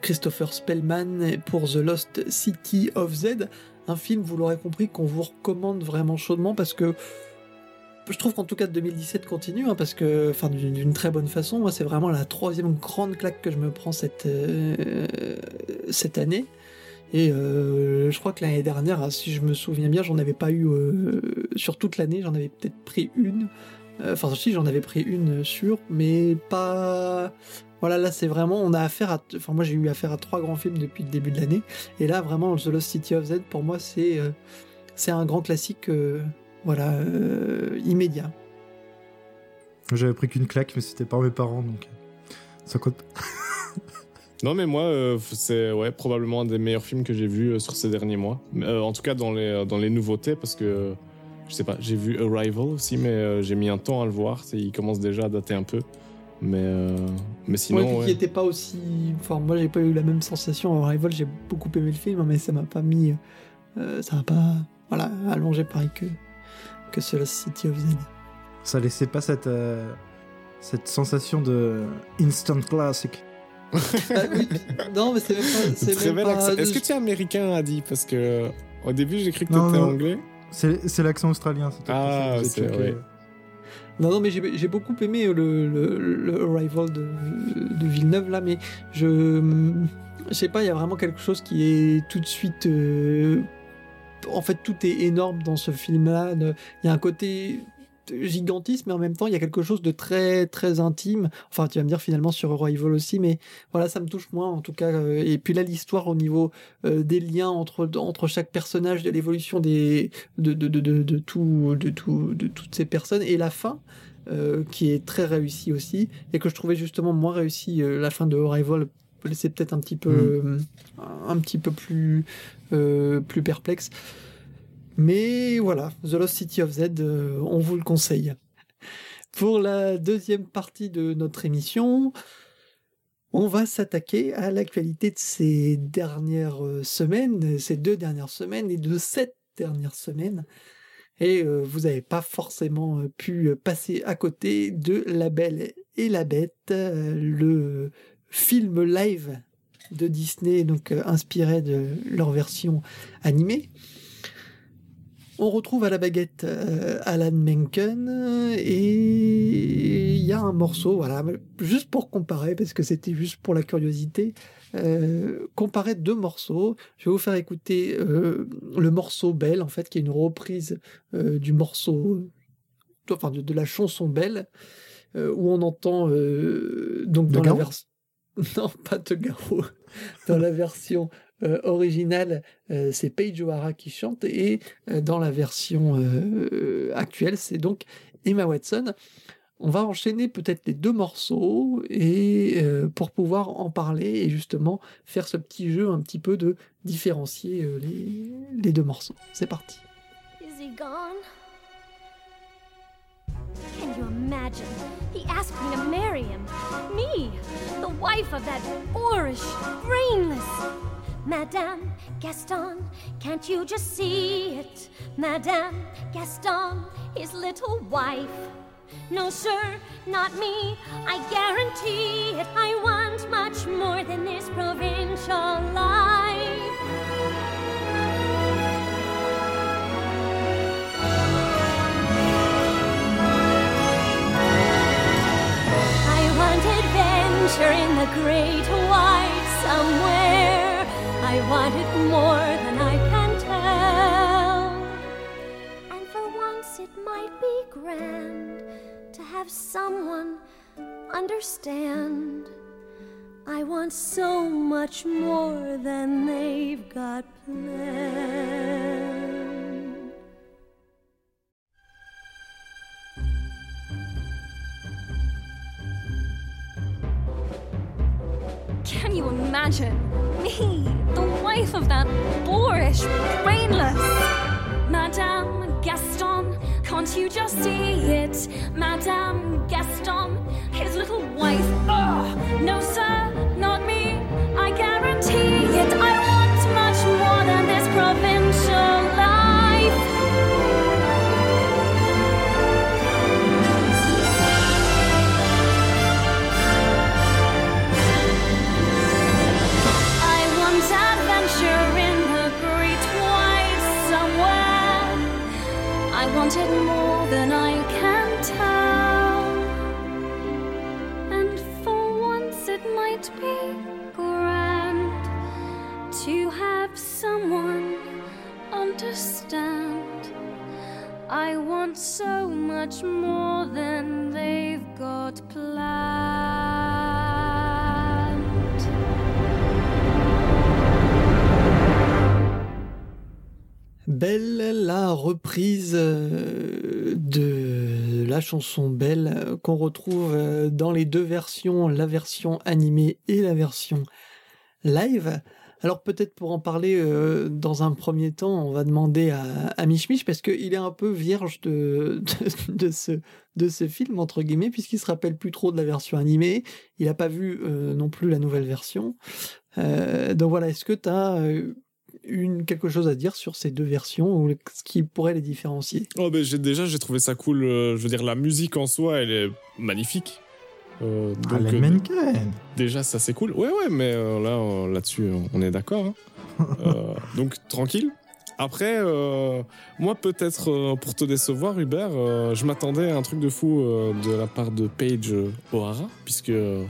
Christopher Spellman pour The Lost City of Z. Un film, vous l'aurez compris, qu'on vous recommande vraiment chaudement parce que je trouve qu'en tout cas 2017 continue, hein, parce que, enfin, d'une très bonne façon. Moi, c'est vraiment la troisième grande claque que je me prends cette, euh, cette année. Et euh, je crois que l'année dernière, hein, si je me souviens bien, j'en avais pas eu euh, sur toute l'année, j'en avais peut-être pris une. Enfin, si j'en avais pris une sur, mais pas. Voilà, là c'est vraiment, on a affaire à. Enfin, moi j'ai eu affaire à trois grands films depuis le début de l'année. Et là, vraiment, The Lost City of Z, pour moi, c'est c'est un grand classique voilà, euh, immédiat. J'avais pris qu'une claque, mais c'était pas mes parents, donc ça compte. non, mais moi, euh, c'est ouais, probablement un des meilleurs films que j'ai vu euh, sur ces derniers mois. en tout cas, dans les, dans les nouveautés, parce que je sais pas, j'ai vu Arrival aussi, mais j'ai mis un temps à le voir. Il commence déjà à dater un peu. Mais, mais sinon. Ouais, qui était pas aussi. Enfin, moi, j'ai pas eu la même sensation. Arrival, j'ai beaucoup aimé le film, mais ça m'a pas mis. ça m'a pas. Voilà, allongé pareil que, que c'est la City of Zen. Ça laissait pas cette, euh, cette sensation de instant classic. Ah non, mais c'est même pas. Est-ce que tu es américain, Adi? Parce que au début, j'ai cru que tu étais anglais. C'est l'accent australien. Ah, c'est vrai. Non, non, mais j'ai beaucoup aimé le, le, le Arrival de, de, Villeneuve, là, mais je. Je sais pas, il y a vraiment quelque chose qui est tout de suite euh, en fait, tout est énorme dans ce film-là. Il y a un côté gigantesque, mais en même temps, il y a quelque chose de très, très intime. Enfin, tu vas me dire finalement sur Arrival aussi, mais voilà, ça me touche moins en tout cas. Euh, et puis là, l'histoire au niveau euh, des liens entre, chaque personnage, de l'évolution de, tout, de, tout, de toutes ces personnes, et la fin. Euh, qui est très réussie aussi et que je trouvais justement moins réussi la fin de Arrival c'est peut-être un petit peu mm. un petit peu plus euh, plus perplexe. Mais voilà, The Lost City of Z, euh, on vous le conseille. Pour la deuxième partie de notre émission, on va s'attaquer à l'actualité de ces dernières euh, semaines, ces deux dernières semaines et de cette dernière semaine. Et vous n'avez pas forcément pu passer à côté de La Belle et la Bête, le film live de Disney, donc euh, inspiré de leur version animée. On retrouve à la baguette euh, Alan Menken et il y a un morceau, voilà, juste pour comparer, parce que c'était juste pour la curiosité, euh, comparer deux morceaux. Je vais vous faire écouter le morceau Belle, en fait, qui est une reprise du morceau, enfin de, la chanson Belle, où on entend donc dans la version Non, pas Togaro. Dans la version euh, originale, euh, c'est Paige O'Hara qui chante et euh, dans la version actuelle, c'est donc Emma Watson. On va enchaîner peut-être les deux morceaux et pour pouvoir en parler et justement faire ce petit jeu un petit peu de différencier les, les deux morceaux. C'est parti. Is he gone? You imagine? He asked me to marry him. Me, the wife of that boorish, brainless. Madame Gaston, can't you just see it? Madame Gaston, his little wife. No, sir, not me. I guarantee it. I want much more than this provincial life. Adventure in the great white somewhere. I want it more than I can tell. And for once it might be grand to have someone understand. I want so much more than they've got planned. Can you imagine? Me, the wife of that boorish, brainless Madame Gaston. Can't you just see it? Madame Gaston, his little wife. Ugh, no, sir, I want it more than I can tell. And for once it might be grand to have someone understand. I want so much more than they've got planned. Belle, la reprise euh, de la chanson Belle euh, qu'on retrouve euh, dans les deux versions, la version animée et la version live. Alors peut-être pour en parler dans un premier temps, on va demander à, à Mich Mich parce qu'il est un peu vierge de, de, ce, de ce film, entre guillemets, puisqu'il se rappelle plus trop de la version animée. Il n'a pas vu non plus la nouvelle version. Donc voilà, est-ce que tu as une, quelque chose à dire sur ces deux versions ou ce qui pourrait les différencier? Oh, ben, j'ai, déjà, j'ai trouvé ça cool. euh, je veux dire, la musique en soi, elle est magnifique. Euh, Ah, donc, euh, déjà, ça c'est cool. Ouais, ouais, mais euh, là, euh, là-dessus, on est d'accord. hein. Euh, donc, tranquille. Après, euh, moi, peut-être euh, pour te décevoir, Hubert, euh, je m'attendais à un truc de fou euh, de la part de Paige O'Hara, puisque euh,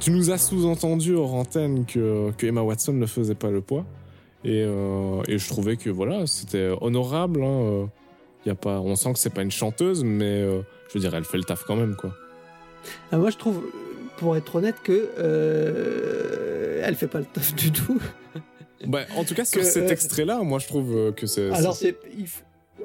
tu nous as sous-entendu hors antenne que, que Emma Watson ne faisait pas le poids. Et, euh, et je trouvais que voilà, c'était honorable. hein, euh, y a pas, on sent que c'est pas une chanteuse, mais euh, je veux dire, elle fait le taf quand même, quoi. Ah, Moi, je trouve, pour être honnête, que euh, elle fait pas le taf du tout. Bah, en tout cas, sur Que, cet extrait-là, moi, je trouve que c'est. Alors, c'est-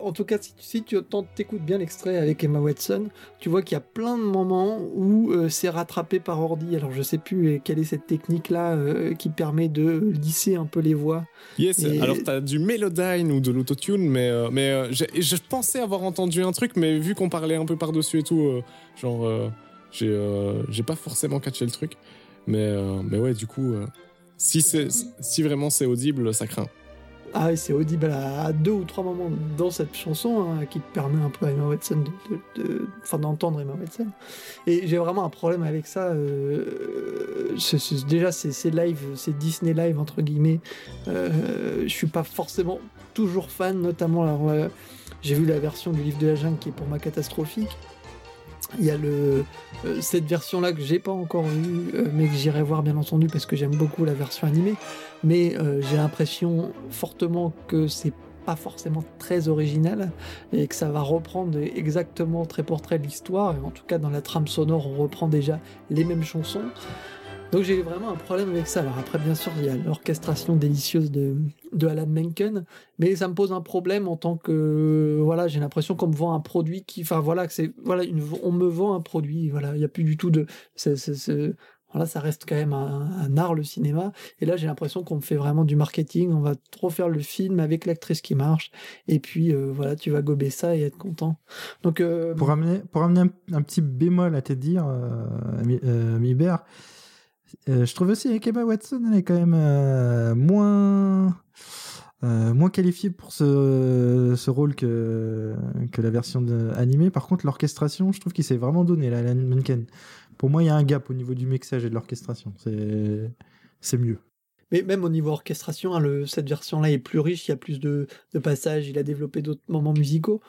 en tout cas, si, si tu écoutes bien l'extrait avec Emma Watson, tu vois qu'il y a plein de moments où euh, c'est rattrapé par ordi. Alors, je sais plus euh, quelle est cette technique-là euh, qui permet de lisser un peu les voix. Yes, Et- alors t'as du Melodyne ou de l'autotune, mais, euh, mais je pensais avoir entendu un truc, mais vu qu'on parlait un peu par-dessus et tout, genre, j'ai pas forcément catché le truc. Mais, mais ouais, du coup, si, c'est- si vraiment c'est audible, ça craint. Ah c'est audible à, deux ou trois moments dans cette chanson hein, qui permet un peu à Emma Watson d'entendre Emma Watson. Et j'ai vraiment un problème avec ça. euh, déjà, c'est live, c'est Disney live entre guillemets. Euh, je suis pas forcément toujours fan, notamment. Euh, j'ai vu la version du livre de la jungle qui est pour moi catastrophique. Il y a le, euh, cette version-là que j'ai pas encore vue, euh, mais que j'irai voir bien entendu parce que j'aime beaucoup la version animée. Mais euh, j'ai l'impression fortement que c'est pas forcément très original et que ça va reprendre exactement très portrait l'histoire. En tout cas, dans la trame sonore, on reprend déjà les mêmes chansons. Donc j'ai vraiment un problème avec ça. Alors après, bien sûr, il y a l'orchestration délicieuse de, de Alan Menken, mais ça me pose un problème en tant que voilà, j'ai l'impression qu'on me vend un produit qui, enfin voilà, que c'est voilà, on me vend un produit. Voilà, il y a plus du tout de, voilà, ça reste quand même un, art le cinéma. Et là, j'ai l'impression qu'on me fait vraiment du marketing. On va trop faire le film avec l'actrice qui marche, et puis euh, voilà, tu vas gober ça et être content. Donc euh, Pour amener, pour amener un, petit bémol à te dire, euh, Mi- euh, Mibert, euh, je trouve aussi qu'Emma Watson, elle est quand même euh, moins, euh, moins qualifiée pour ce, ce rôle que, que la version de, animée. Par contre, l'orchestration, je trouve qu'il s'est vraiment donné, là, Alan Menken. Pour moi, il y a un gap au niveau du mixage et de l'orchestration. C'est, mieux. Mais même au niveau orchestration, hein, le, cette version-là est plus riche, il y a plus de, de passages, il a développé d'autres moments musicaux.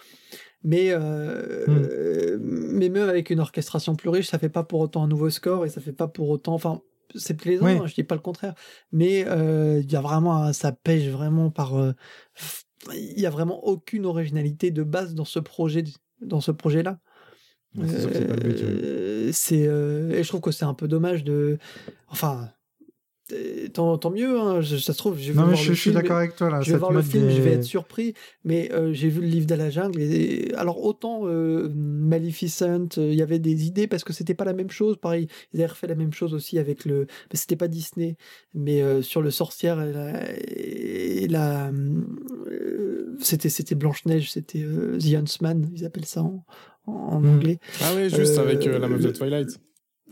Mais, euh, Hmm. euh, mais même avec une orchestration plus riche, ça fait pas pour autant un nouveau score et ça fait pas pour autant. Enfin, c'est plaisant, Oui. hein, je dis pas le contraire. Mais euh, il y a vraiment, ça pêche vraiment par. euh, Il y a vraiment aucune originalité de base dans ce projet, dans ce projet-là. Ouais, c'est. Euh, euh, et je trouve que c'est un peu dommage de. Enfin, euh, tant, tant mieux, hein, je- ça se trouve. je vais Non, mais voir je, suis film, d'accord avec toi là. je vais voir le film, je vais être surpris, mais euh, j'ai vu le livre de la jungle. Et, alors autant euh, Maleficent, euh, il y avait des idées parce que c'était pas la même chose. Pareil, ils avaient refait la même chose aussi avec le. mais C'était pas Disney, mais euh, sur le sorcière et la. et la, euh, c'était c'était Blanche Neige, c'était euh, The Huntsman, ils appellent ça en, en Mm. anglais. Ah ouais, juste Euh, avec euh, la meuf de le- Twilight.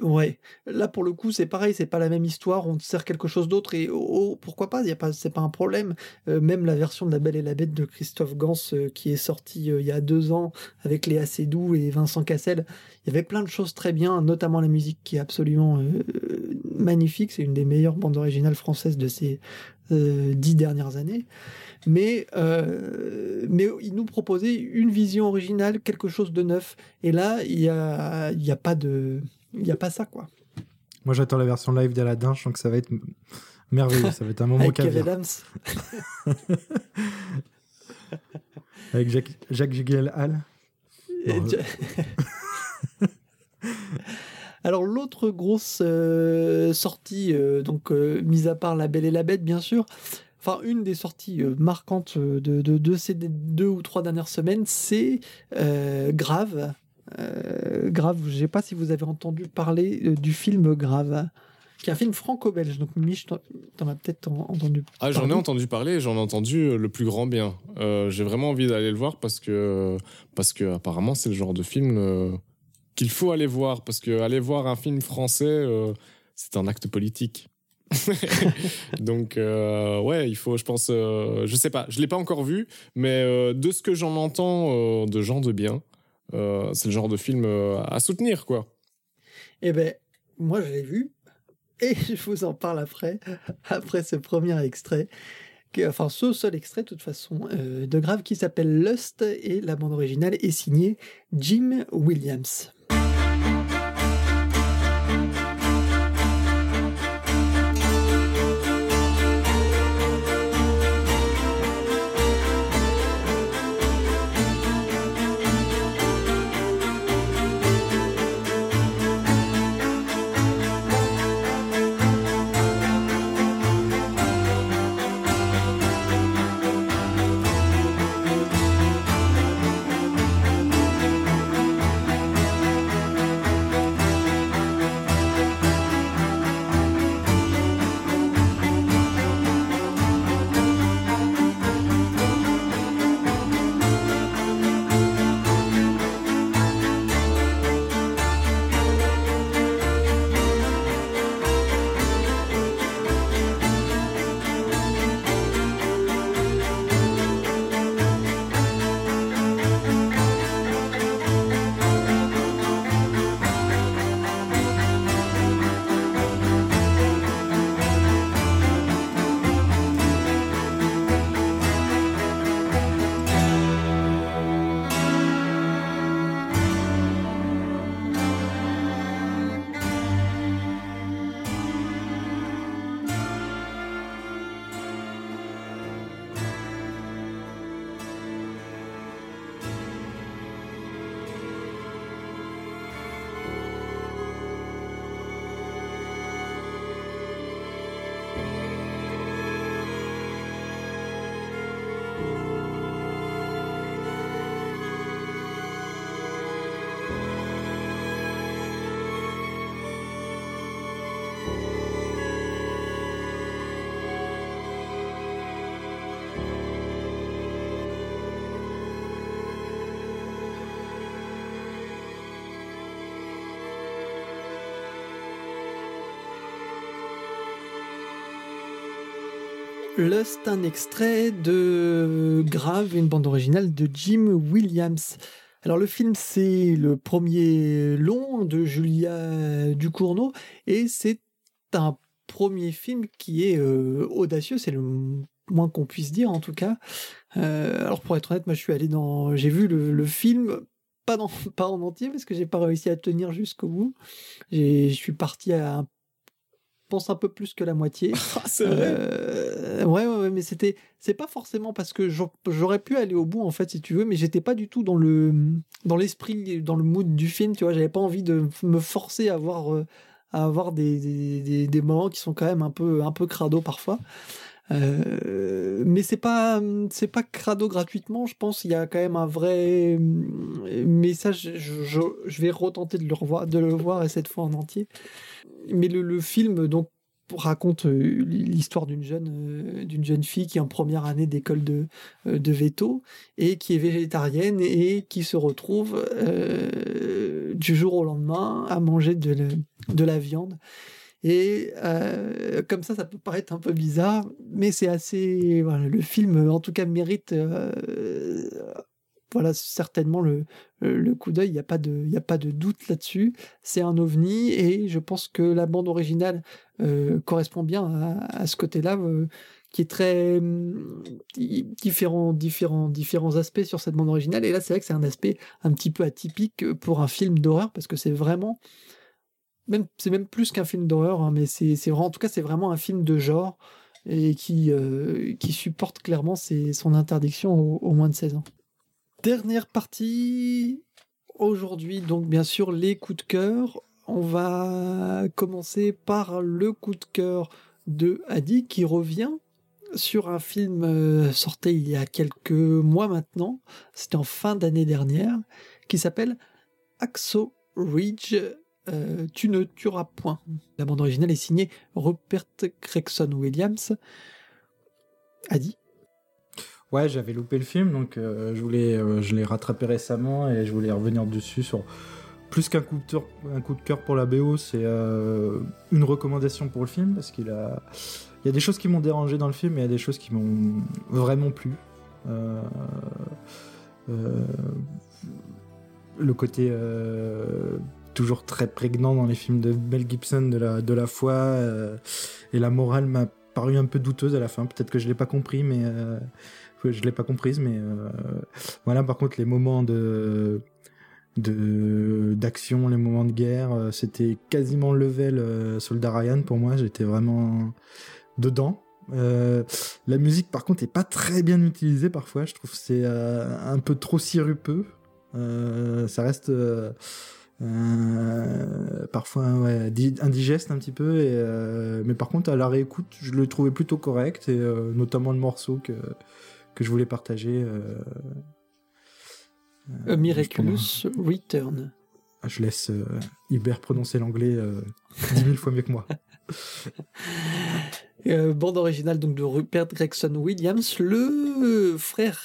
Ouais, là pour le coup c'est pareil, c'est pas la même histoire, on te sert quelque chose d'autre et oh, oh, pourquoi pas, y a pas, c'est pas un problème. Euh, même la version de La Belle et la Bête de Christophe Gans euh, qui est sortie euh, il y a deux ans avec Léa Seydoux et Vincent Cassel, il y avait plein de choses très bien, notamment la musique qui est absolument magnifique, c'est une des meilleures bandes originales françaises de ces dix dernières années. Mais, mais il nous proposait une vision originale, quelque chose de neuf. Et là, il y a, y a pas de, il y a pas ça quoi. Moi, j'attends la version live d'Aladin. Je sens que ça va être merveilleux. Ça va être un moment Avec Kev caviar. Adams. Avec Jacques, Jacques tu- Alors l'autre grosse euh, sortie, euh, donc euh, mis à part La Belle et la Bête bien sûr, enfin une des sorties marquantes de, de, de ces deux ou trois dernières semaines, c'est Grave. Euh, Grave, je sais pas si vous avez entendu parler euh, du film Grave, qui est un film franco-belge. Donc Mich, t'en as peut-être en- entendu. Ah, j'en ai entendu parler j'en ai entendu euh, le plus grand bien. Euh, J'ai vraiment envie d'aller le voir parce que, parce que apparemment, c'est le genre de film qu'il faut aller voir. Parce que aller voir un film français, c'est un acte politique. Donc, euh, ouais, il faut, je pense, euh, je sais pas, je l'ai pas encore vu, mais euh, de ce que j'en entends de gens de bien, euh, c'est le genre de film euh, à soutenir, quoi. Eh ben, moi, je l'ai vu. Et je vous en parle après, après ce premier extrait. qui- Enfin, ce seul extrait, de toute façon, euh, de Grave, qui s'appelle Lust. Et la bande originale est signée Jim Williams. Lust, un extrait de Grave, une bande originale de Jim Williams. Alors le film, c'est le premier long de Julia Ducournau et c'est un premier film qui est euh, audacieux. C'est le moins qu'on puisse dire en tout cas. Euh, alors pour être honnête, moi je suis allé dans, j'ai vu le, film pas dans, pas en entier parce que j'ai pas réussi à tenir jusqu'au bout. Je suis parti à un pense un peu plus que la moitié. Ah, c'est vrai. Euh, ouais, ouais, ouais, mais c'était, c'est pas forcément parce que j'au- j'aurais pu aller au bout en fait, si tu veux, mais j'étais pas du tout dans le, dans l'esprit, dans le mood du film, tu vois. J'avais pas envie de me forcer à avoir, euh, à avoir des, des, des, des moments qui sont quand même un peu, un peu crado parfois. Euh, mais c'est pas, c'est pas crado gratuitement. Je pense il y a quand même un vrai euh, message. Je, je, vais retenter de le revoir, de le voir et cette fois en entier. Mais le, film donc raconte euh, l'histoire d'une jeune, d'une jeune fille qui est en première année d'école de, de veto et qui est végétarienne et qui se retrouve du jour au lendemain à manger de la viande. Et euh, comme ça, ça peut paraître un peu bizarre, mais c'est assez. Voilà, le film, en tout cas, mérite. euh, voilà, certainement le, le coup d'œil. Il n'y a pas de, a pas de doute là-dessus. C'est un ovni et je pense que la bande originale euh, correspond bien à, à ce côté-là, euh, qui est très hum, di- différents, différents, différents aspects sur cette bande originale. Et là, c'est vrai que c'est un aspect un petit peu atypique pour un film d'horreur parce que c'est vraiment c'est même plus qu'un film d'horreur, hein, mais c'est en tout cas, c'est vraiment un film de genre et qui, euh, supporte clairement son interdiction au, au moins de 16 ans. Dernière partie aujourd'hui, donc bien sûr les coups de cœur. On va commencer par le coup de cœur de Adi qui revient sur un film euh, sorti il y a quelques mois maintenant, c'était en fin d'année dernière, qui s'appelle Axo Ridge, euh, Tu ne tueras point. La bande originale est signée Rupert Gregson Williams. Adi Ouais, j'avais loupé le film, donc euh, je voulais, euh, je l'ai rattrapé récemment et je voulais revenir dessus sur plus qu'un coup de cœur, pour la BO, c'est une recommandation pour le film parce qu'il a, il y a des choses qui m'ont dérangé dans le film et il y a des choses qui m'ont vraiment plu. Le côté toujours très prégnant dans les films de Mel Gibson de la, de la foi euh, et la morale m'a paru un peu douteuse à la fin. Peut-être que je l'ai pas compris, mais euh, je l'ai pas comprise. Mais euh, voilà. Par contre, les moments de de d'action, les moments de guerre, c'était quasiment level Soldat Ryan pour moi. J'étais vraiment dedans. La musique, par contre, est pas très bien utilisée parfois. Je trouve c'est un peu trop sirupeux. Ça reste euh, parfois ouais, indigeste un petit peu. Et, euh, mais par contre, à la réécoute, je le trouvais plutôt correct, et euh, notamment le morceau que, que je voulais partager. A Miraculous Return. Ah, Je laisse Hubert prononcer l'anglais dix mille fois mieux que moi. Bande originale donc de Rupert Gregson Williams, le frère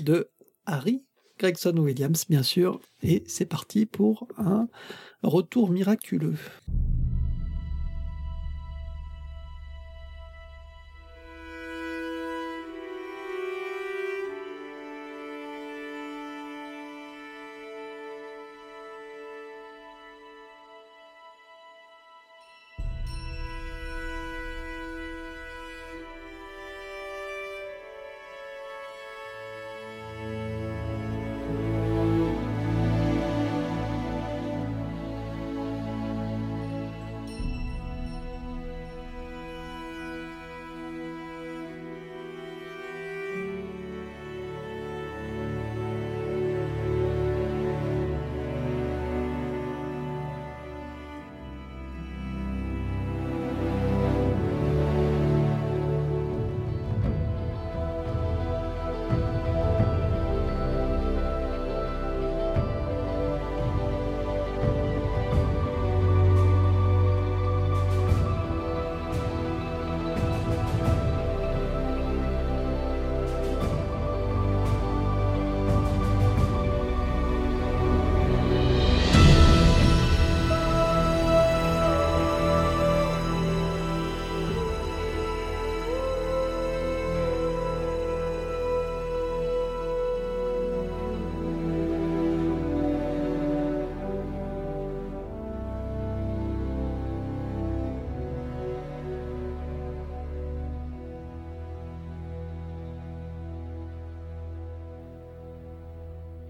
de Harry Gregson Williams, bien sûr. Et c'est parti pour un retour miraculeux.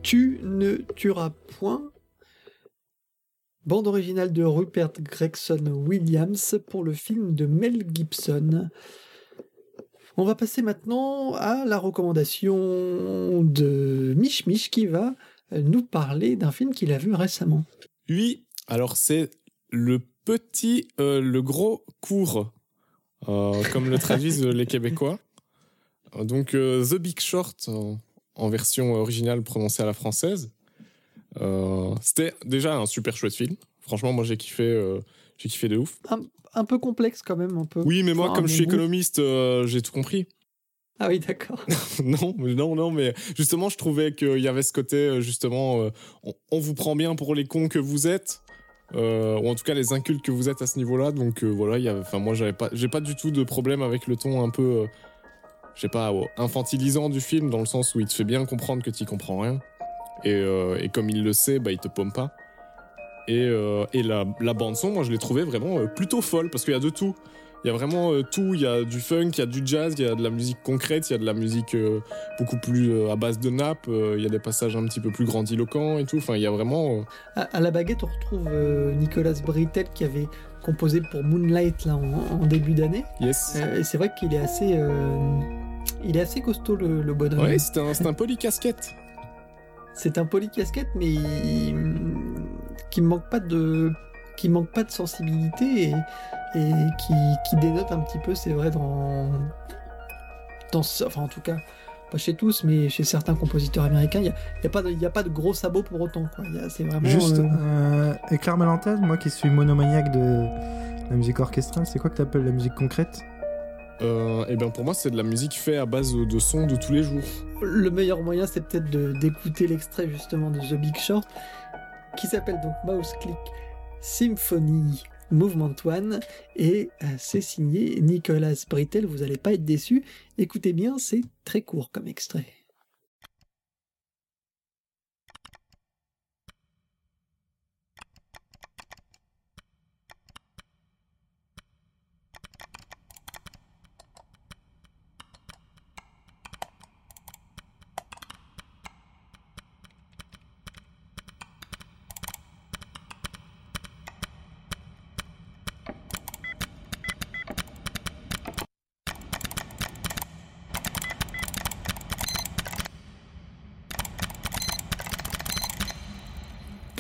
Tu ne tueras point. Bande originale de Rupert Gregson Williams pour le film de Mel Gibson. On va passer maintenant à la recommandation de Mich Mich qui va nous parler d'un film qu'il a vu récemment. Oui, alors c'est le petit, euh, le gros court, euh, comme le traduisent les Québécois. Donc euh, The Big Short en, version originale prononcée à la française. Euh, C'était déjà un super chouette film. Franchement, moi j'ai kiffé, euh, j'ai kiffé de ouf. Un, un peu complexe quand même, un peu. Oui, mais moi, Enfin, comme je suis goût. économiste, euh, j'ai tout compris. Ah oui, d'accord. non, mais non, non, mais justement, je trouvais qu'il y avait ce côté, justement, on, on vous prend bien pour les cons que vous êtes, ou en tout cas les incultes que vous êtes à ce niveau-là. Donc voilà, il y avait, enfin moi, j'avais pas, j'ai pas du tout de problème avec le ton un peu, je sais pas, euh, infantilisant du film, dans le sens où il te fait bien comprendre que tu comprends rien, et, euh, et comme il le sait, bah il te paume pas. Et, euh, et la, la bande son, moi, je l'ai trouvé vraiment euh, plutôt folle parce qu'il y a de tout. Il y a vraiment tout. Il y a du funk, il y a du jazz, il y a de la musique concrète, il y a de la musique beaucoup plus à base de nappe. euh, il y a des passages un petit peu plus grandiloquents et tout. Enfin, il y a vraiment. À, à la baguette, on retrouve Nicolas Brittel qui avait composé pour Moonlight là, en, en début d'année. yes. Et c'est vrai qu'il est assez, il est assez costaud le, le bonhomme. Ouais, c'est un, c'est un polycasquette. C'est un polycasquette, mais il- qui manque pas de, qui manque pas de sensibilité et, et qui, qui dénote un petit peu, c'est vrai dans, dans, ce- enfin en tout cas. Pas chez tous, mais chez certains compositeurs américains, il n'y a, y a, pas de- il y a pas de gros sabots pour autant. C'est vraiment. Juste, euh, euh, éclaire ma lanterne, moi qui suis monomaniaque de la musique orchestrale, c'est quoi que t'appelles la musique concrète? Euh, et bien pour moi, c'est de la musique faite à base de sons de tous les jours. Le meilleur moyen, c'est peut-être d'écouter l'extrait justement de The Big Short, qui s'appelle donc Mouse Click Symphony Movement One, et euh, c'est signé Nicolas Brittel. Vous n'allez pas être déçus. Écoutez bien, c'est très court comme extrait.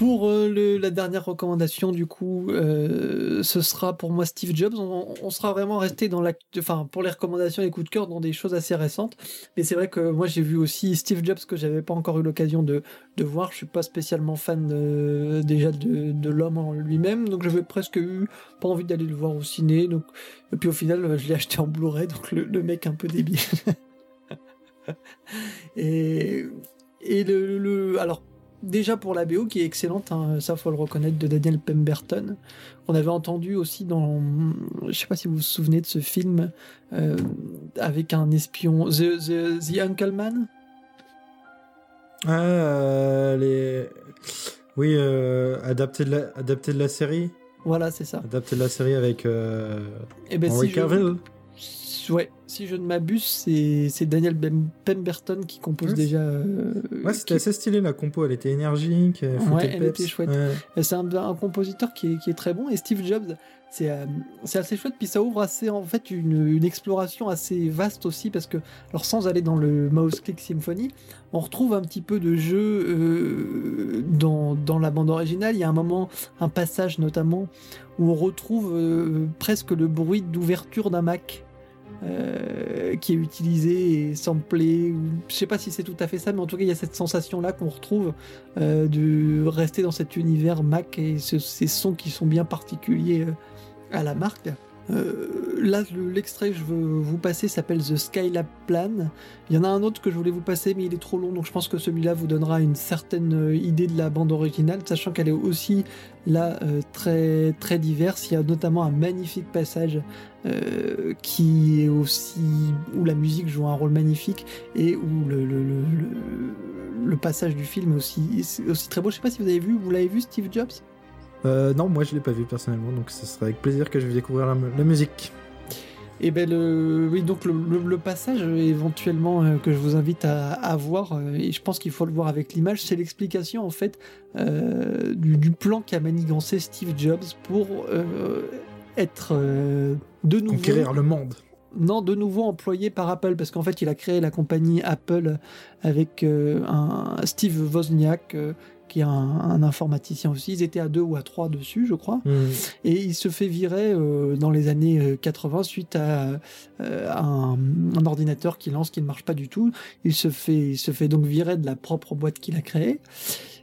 Pour euh, la dernière recommandation, du coup, euh, ce sera pour moi Steve Jobs. On, sera vraiment resté dans la, enfin, pour les recommandations et coups de cœur dans des choses assez récentes. Mais c'est vrai que moi j'ai vu aussi Steve Jobs que j'avais pas encore eu l'occasion de, voir. Je suis pas spécialement fan euh, déjà de, l'homme en lui-même, donc j'avais presque eu pas envie d'aller le voir au ciné. Donc, et puis au final, je l'ai acheté en Blu-ray, donc le, mec un peu débile. et et le- alors déjà pour la BO qui est excellente, hein, ça faut le reconnaître, de Daniel Pemberton. On avait entendu aussi dans, je sais pas si vous vous souvenez de ce film euh, avec un espion, The, The, The Uncle Man? Ah, euh, les... Oui, euh, adapté, de la, adapté de la série. Voilà, c'est ça. Adapté de la série avec euh, Et ben Henry si je, Cavill. ouais, si je ne m'abuse, c'est Daniel Pemberton qui compose Ouais, déjà. euh, Ouais, qui- c'était assez stylé la compo, elle était énergique, elle foutait Ouais, le elle peps. était chouette. Ouais. C'est un, un compositeur qui est, qui est très bon et Steve Jobs, c'est euh, c'est assez chouette. Puis ça ouvre assez en fait une, une exploration assez vaste aussi parce que, alors sans aller dans le Mouse Click Symphony, on retrouve un petit peu de jeu euh, dans, dans la bande originale. Il y a un moment, un passage notamment où on retrouve euh, presque le bruit d'ouverture d'un Mac. Euh, qui est utilisé et samplé, ou- je sais pas si c'est tout à fait ça, mais en tout cas il y a cette sensation là qu'on retrouve euh, de rester dans cet univers Mac et ce- ces sons qui sont bien particuliers euh, à la marque. Euh, là, le- l'extrait que je veux vous passer s'appelle The Skylab Plan. Il y en a un autre que je voulais vous passer, mais il est trop long, donc je pense que celui-là vous donnera une certaine euh, idée de la bande originale, sachant qu'elle est aussi là euh, très très diverse. Il y a notamment un magnifique passage euh, qui est aussi où la musique joue un rôle magnifique et où le, le, le, le- passage du film est aussi, aussi très beau. Je sais pas si vous avez vu, vous l'avez vu Steve Jobs? Euh, non, moi je l'ai pas vu personnellement, donc ce sera avec plaisir que je vais découvrir la, mu- la musique. Et ben le, oui, donc le, le- le passage éventuellement euh, que je vous invite à, à voir, euh, et je pense qu'il faut le voir avec l'image, c'est l'explication en fait euh, du, du plan qu'a manigancé Steve Jobs pour être de nouveau Conquérir le monde. non, de nouveau employé par Apple, parce qu'en fait, il a créé la compagnie Apple avec un Steve Wozniak, qui est un, un informaticien aussi. Ils étaient à deux ou à trois dessus, je crois. Et il se fait virer euh, dans les années euh, 80 suite à, euh, un, un ordinateur qui lance qui ne marche pas du tout. Il se fait, il se fait donc virer de la propre boîte qu'il a créée.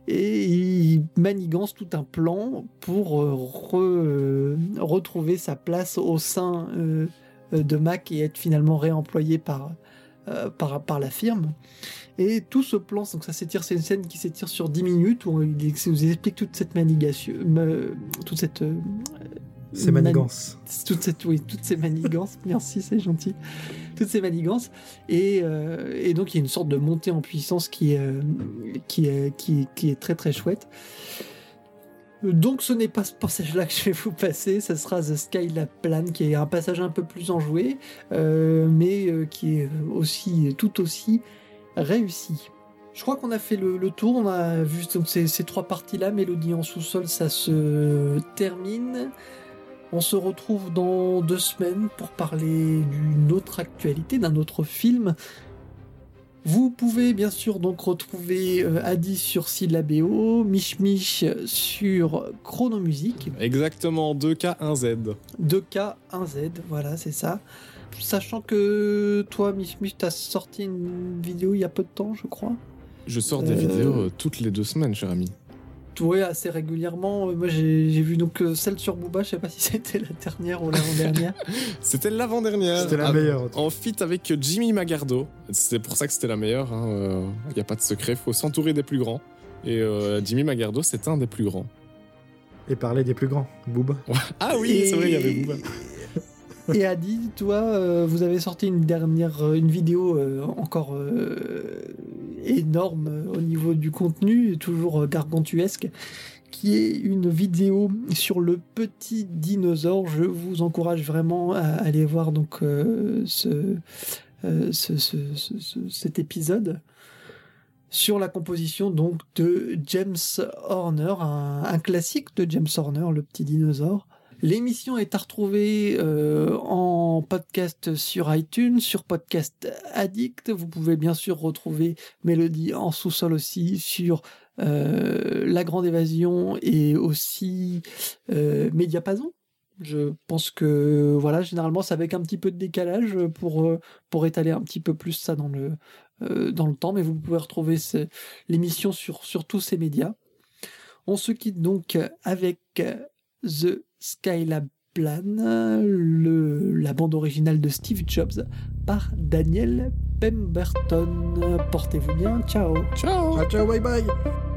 Et il manigance tout un plan pour euh, re- euh, retrouver sa place au sein euh, euh, de Mac et être finalement réemployé par, euh, par, par la firme. Et tout ce plan, donc ça s'étire, c'est une scène qui s'étire sur 10 minutes où il nous explique toute cette manigation, toute cette euh, C'est mani- manigance. toute cette, oui, toutes ces manigances. Merci, c'est gentil. Toutes ces manigances. Et, euh, et donc, il y a une sorte de montée en puissance qui est, euh, qui qui est, qui est très, très chouette. Donc, ce n'est pas ce passage-là que je vais vous passer. Ce sera The Skylab Plan, qui est un passage un peu plus enjoué, euh, mais euh, qui est aussi, tout aussi réussi. Je crois qu'on a fait le, le tour. On a vu donc, ces, ces trois parties-là. Mélodie en sous-sol, ça se termine. On se retrouve dans deux semaines pour parler d'une autre actualité, d'un autre film. Vous pouvez bien sûr donc retrouver euh, Adi sur Syllabéo, Mich Mich sur Chronomusique, Exactement, 2K1Z. 2K, 1Z, voilà, c'est ça. Sachant que toi, Mich Mich, t'as sorti une vidéo il y a peu de temps, je crois. Je sors des Euh, vidéos euh, toutes les deux semaines, cher ami. Ouais, assez régulièrement. Euh, Moi, j'ai vu donc celle sur Booba, je sais pas si c'était la dernière ou l'avant-dernière. C'était l'avant-dernière. C'était la meilleure. en fit avec Jimmy Magardo. C'est pour ça que c'était la meilleure. Il n'y a pas de secret. faut s'entourer des plus grands. Et euh, Jimmy Magardo, c'est un des plus grands. Et parler des plus grands. Booba. Ah oui, c'est vrai, il y avait Booba. Et Adi, toi, euh, vous avez sorti une dernière, euh, une vidéo euh, encore énorme au niveau du contenu, toujours gargantuesque, qui est une vidéo sur le petit dinosaure. Je vous encourage vraiment à aller voir donc ce, ce- ce- ce- ce- cet épisode sur la composition donc de James Horner, un classique de James Horner, le petit dinosaure. L'émission est à retrouver euh, en podcast sur iTunes, sur Podcast Addict. Vous pouvez bien sûr retrouver Mélodie en sous-sol aussi sur euh, La Grande Évasion et aussi euh. Je pense que voilà, généralement c'est avec un petit peu de décalage pour euh, pour étaler un petit peu plus ça dans le dans le temps, mais vous pouvez retrouver l'émission sur sur tous ces médias. On se quitte donc avec The Skylab Plan, le, la bande originale de Steve Jobs par Daniel Pemberton. Portez-vous bien, ciao. Ciao. Ciao, ciao, bye bye